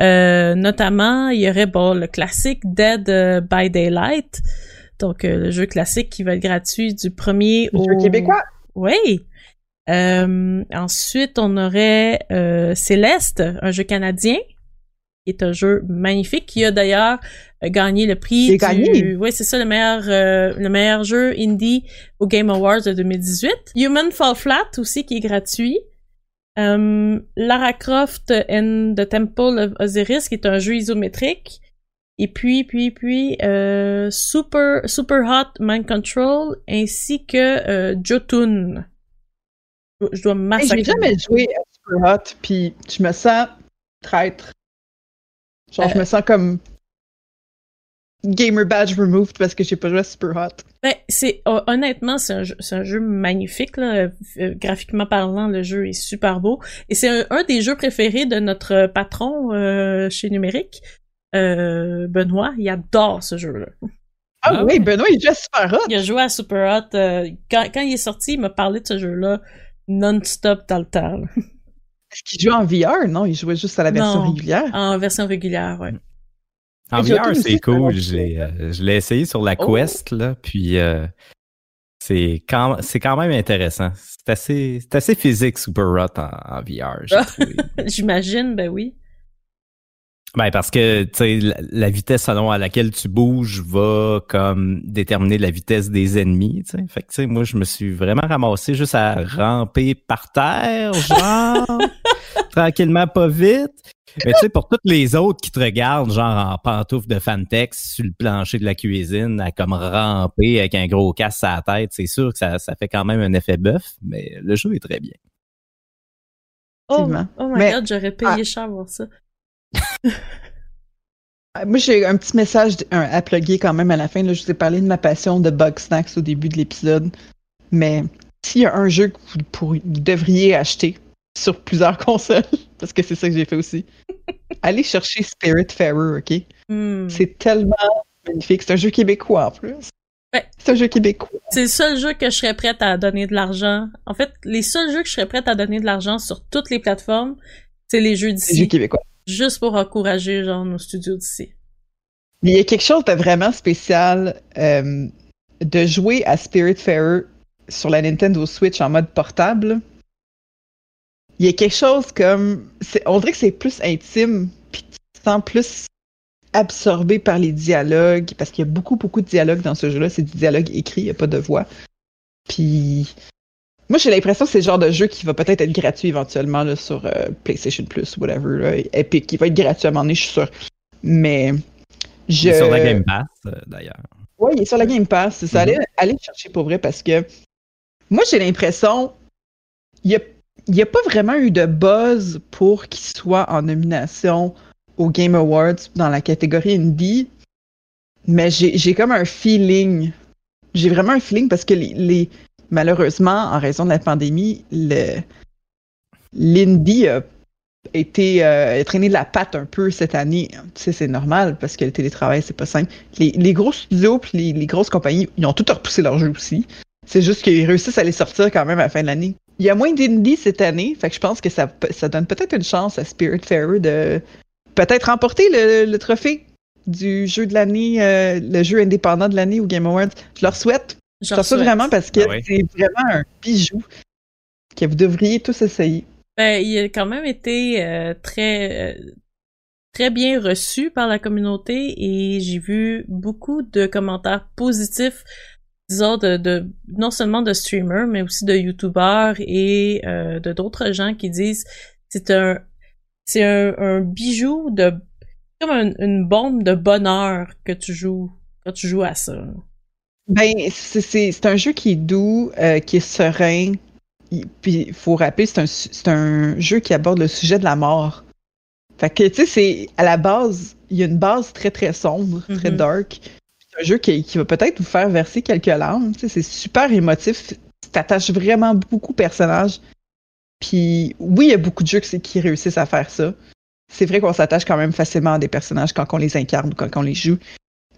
Euh, notamment, il y aurait bon le classique Dead by Daylight, donc le jeu classique qui va être gratuit du premier au jeu québécois? Oui, euh, ensuite, on aurait euh, Céleste, un jeu canadien, est un jeu magnifique, qui a d'ailleurs euh, gagné le prix du... Gagné. Oui, c'est ça, le meilleur, le meilleur jeu indie au Game Awards de 2018. Human Fall Flat aussi, qui est gratuit. Lara Croft and the Temple of Osiris, qui est un jeu isométrique. Et puis, puis, puis, Super, Super Hot Mind Control, ainsi que Jotun je dois massacrer. J'ai jamais joué à Super Hot, puis je me sens traître. Genre, je me sens comme gamer badge removed parce que j'ai pas joué à Super Hot. Ben, c'est honnêtement, c'est un, jeu, un jeu magnifique là. Euh, graphiquement parlant, le jeu est super beau et c'est un, des jeux préférés de notre patron euh, chez Numérique, euh, Benoît. Il adore ce jeu-là. Ah, ah oui, Benoît, il joue à Super Hot. Il a joué à Super Hot. quand, quand il est sorti, il m'a parlé de ce jeu-là non-stop dans le temps. *laughs* Est-ce qu'il joue en VR? Non, il jouait juste à la version régulière. En version régulière, oui. En VR, c'est cool. Euh, je l'ai essayé sur la oh. Quest, là, puis euh, c'est quand, quand même intéressant. C'est assez, assez physique, Super Hot, en, VR, *laughs* J'imagine, ben oui. Ben parce que tu sais la, la vitesse selon à laquelle tu bouges va comme déterminer la vitesse des ennemis, tu sais. Fait que tu sais moi je me suis vraiment ramassé juste à ramper par terre, genre *laughs* tranquillement pas vite. Mais tu sais pour toutes les autres qui te regardent genre en pantoufle de Fantex sur le plancher de la cuisine à comme ramper avec un gros casse à la tête, c'est sûr que ça, ça fait quand même un effet bœuf, mais le jeu est très bien. Oh, oh my Mais- god, j'aurais payé Ah. cher pour ça. Moi, j'ai un petit message un- à plugger quand même à la fin. Là, je vous ai parlé de ma passion de Bug Snacks au début de l'épisode. Mais s'il y a un jeu que vous, pour- vous devriez acheter sur plusieurs *laughs* consoles, parce que c'est ça que j'ai fait aussi, *laughs* allez chercher Spirit Fairer, OK? Hmm. C'est tellement magnifique. C'est un jeu québécois en plus. Ouais. C'est un jeu québécois. C'est le seul jeu que je serais prête à donner de l'argent. En fait, les seuls jeux que je serais prête à donner de l'argent sur toutes les plateformes, c'est les jeux C'est un jeu d'ici. québécois. Juste pour encourager, genre, nos studios d'ici. Il y a quelque chose de vraiment spécial euh, de jouer à Spirit Fairer sur la Nintendo Switch en mode portable. Il y a quelque chose comme. On dirait que c'est plus intime, puis tu te sens plus absorbé par les dialogues, parce qu'il y a beaucoup, beaucoup de dialogues dans ce jeu-là. C'est du dialogue écrit, il n'y a pas de voix. Puis. Moi, j'ai l'impression que c'est le genre de jeu qui va peut-être être gratuit éventuellement là, sur euh, PlayStation Plus, whatever, là, Epic, qui va être gratuit à un moment donné, je suis sûr. Mais. Je... Il est Sur la Game Pass euh, d'ailleurs. Oui, il est sur la Game Pass. C'est ça. Mhm. Allez, allez le chercher pour vrai parce que moi, j'ai l'impression il n'y a, y a pas vraiment eu de buzz pour qu'il soit en nomination aux Game Awards dans la catégorie indie. Mais j'ai j'ai comme un feeling. J'ai vraiment un feeling parce que les, les- malheureusement, en raison de la pandémie, l'indie a été euh, traîné de la patte un peu cette année. Tu sais, c'est normal parce que le télétravail, c'est pas simple. Les, gros studios puis les, grosses compagnies, ils ont tout repoussé leur jeu aussi. C'est juste qu'ils réussissent à les sortir quand même à la fin de l'année. Il y a moins d'indie cette année, fait je pense que ça, donne peut-être une chance à Spirit Fairer de peut-être remporter le, le trophée du jeu de l'année, euh, le jeu indépendant de l'année au Game Awards. Je leur souhaite. Je souhaite vraiment parce que Ah oui. c'est vraiment un bijou que vous devriez tous essayer. Ben, il a quand même été euh, très euh, très bien reçu par la communauté et j'ai vu beaucoup de commentaires positifs, disons de, de non seulement de streamers mais aussi de youtubeurs et euh, de d'autres gens qui disent c'est un c'est un, un bijou de comme un- une bombe de bonheur que tu joues quand tu joues à ça. Ben, c'est- c'est c'est un jeu qui est doux, euh, qui est serein. Il- Puis, il faut rappeler, c'est un, un jeu qui aborde le sujet de la mort. Fait que, tu sais, c'est à la base, il y a une base très, très sombre, très Mhm. dark. C'est un jeu qui, qui va peut-être vous faire verser quelques larmes. Tu sais, c'est super émotif. Tu t'attaches vraiment beaucoup au personnage. Puis, oui, il y a beaucoup de jeux qui, qui réussissent à faire ça. C'est vrai qu'on s'attache quand même facilement à des personnages quand on les incarne ou quand on les joue.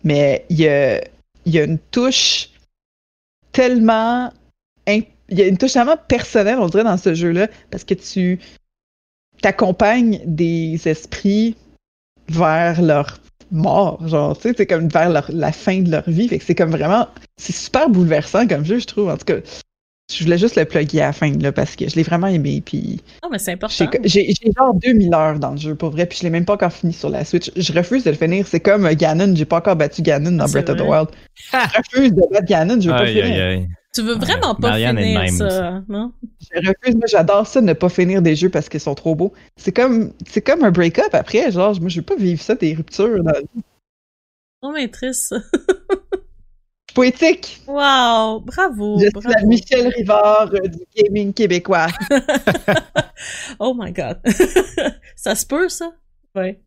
Mais il y a, il y a une touche tellement il y a une touche tellement personnelle on dirait dans ce jeu-là parce que tu t'accompagnes des esprits vers leur mort genre tu sais c'est comme vers leur- la fin de leur vie. Fait que c'est comme vraiment c'est super bouleversant comme jeu je trouve en tout cas je voulais juste le plugger à la fin là parce que je l'ai vraiment aimé puis Non mais c'est j'ai important. j'ai- genre 2000 heures dans le jeu pour vrai puis je l'ai même pas encore fini sur la Switch je refuse de le finir c'est comme euh, Ganon j'ai pas encore battu Ganon dans Ah, Breath of the. Wild je refuse de battre Ganon je veux pas Aïe, finir aïe, aïe. Tu veux vraiment pas Marianne de finir même ça, non? Je refuse, moi j'adore ça, ne pas finir des jeux parce qu'ils sont trop beaux. C'est comme c'est comme un break-up après, genre moi je veux pas vivre ça, des ruptures. dans la vie. Non mais triste. *laughs* Poétique! Wow, bravo, je suis la Michel Rivard euh, du gaming québécois. *laughs* oh my god. *laughs* ça se peut, ça? Ouais.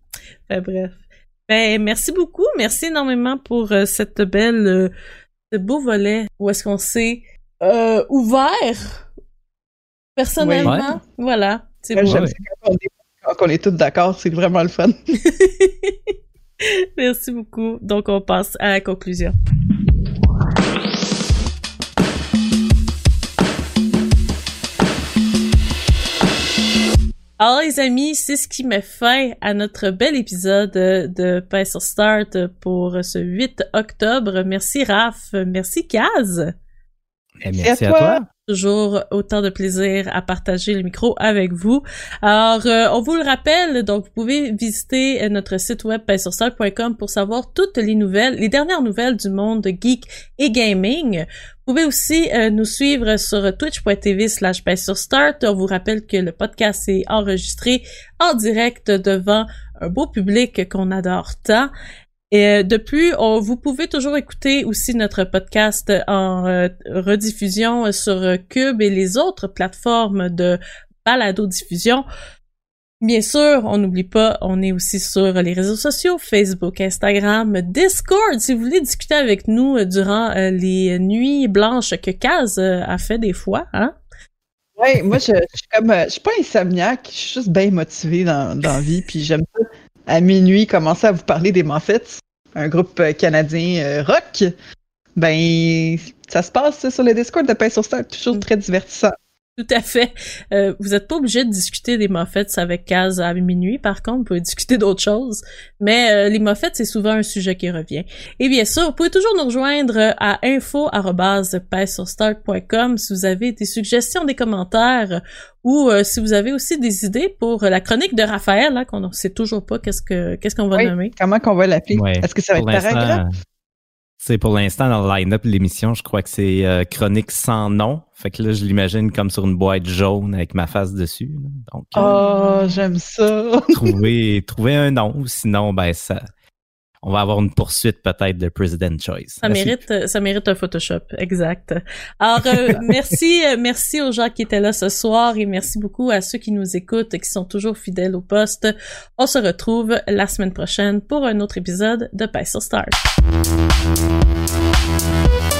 Ben, bref. Ben, merci beaucoup. Merci énormément pour euh, cette belle, euh, ce beau volet où est-ce qu'on s'est euh, ouvert personnellement. Voilà. C'est Ouais. ça quand on est, quand on est tous d'accord, c'est vraiment le fun. *laughs* Merci beaucoup. Donc, on passe à la conclusion. Alors les amis, c'est ce qui met fin à notre bel épisode de Pain sur Start pour ce 8 octobre. Merci Raph, merci Kaz. Eh, Merci merci à à toi. toi. Toujours autant de plaisir à partager le micro avec vous. Alors, euh, on vous le rappelle, donc vous pouvez visiter euh, notre site web paisurstar.com pour savoir toutes les nouvelles, les dernières nouvelles du monde geek et gaming. Vous pouvez aussi euh, nous suivre sur twitch.tv slash start. On vous rappelle que le podcast est enregistré en direct devant un beau public qu'on adore tant. Et euh, de plus, vous pouvez toujours écouter aussi notre podcast en euh, rediffusion sur Cube et les autres plateformes de balado-diffusion. Bien sûr, on n'oublie pas, on est aussi sur les réseaux sociaux, Facebook, Instagram, Discord, si vous voulez discuter avec nous euh, durant les nuits blanches que Kaz a fait des fois, hein? Oui, moi, je, je, suis comme, je suis pas insomniaque, je suis juste bien motivée dans, dans la vie, puis j'aime ça à minuit commencer à vous parler des Moffets, un groupe euh, canadien euh, rock, ben ça se passe sur le Discord de Pain sur Star, toujours très divertissant. Tout à fait. Euh, vous n'êtes pas obligé de discuter des Moffets avec Kaz à minuit, par contre, vous pouvez discuter d'autres choses. Mais euh, les Moffets, c'est souvent un sujet qui revient. Et bien sûr, vous pouvez toujours nous rejoindre à info.com si vous avez des suggestions, des commentaires ou euh, si vous avez aussi des idées pour la chronique de Raphaël, là, qu'on ne sait toujours pas qu'est-ce que qu'est-ce qu'on va nommer. Comment qu'on va l'appeler? Est-ce que ça va être paragraphe? C'est pour l'instant dans le line-up de l'émission, je crois que c'est euh, Chronique sans nom. Fait que là, je l'imagine comme sur une boîte jaune avec ma face dessus. Donc, oh, j'aime ça. *laughs* trouver, trouver un nom, sinon, ben ça, on va avoir une poursuite peut-être de President Choice. Ça mérite, ça mérite un Photoshop, exact. Alors euh, *laughs* merci, euh, merci aux gens qui étaient là ce soir et merci beaucoup à ceux qui nous écoutent, et qui sont toujours fidèles au poste. On se retrouve la semaine prochaine pour un autre épisode de Pace Stars. Start.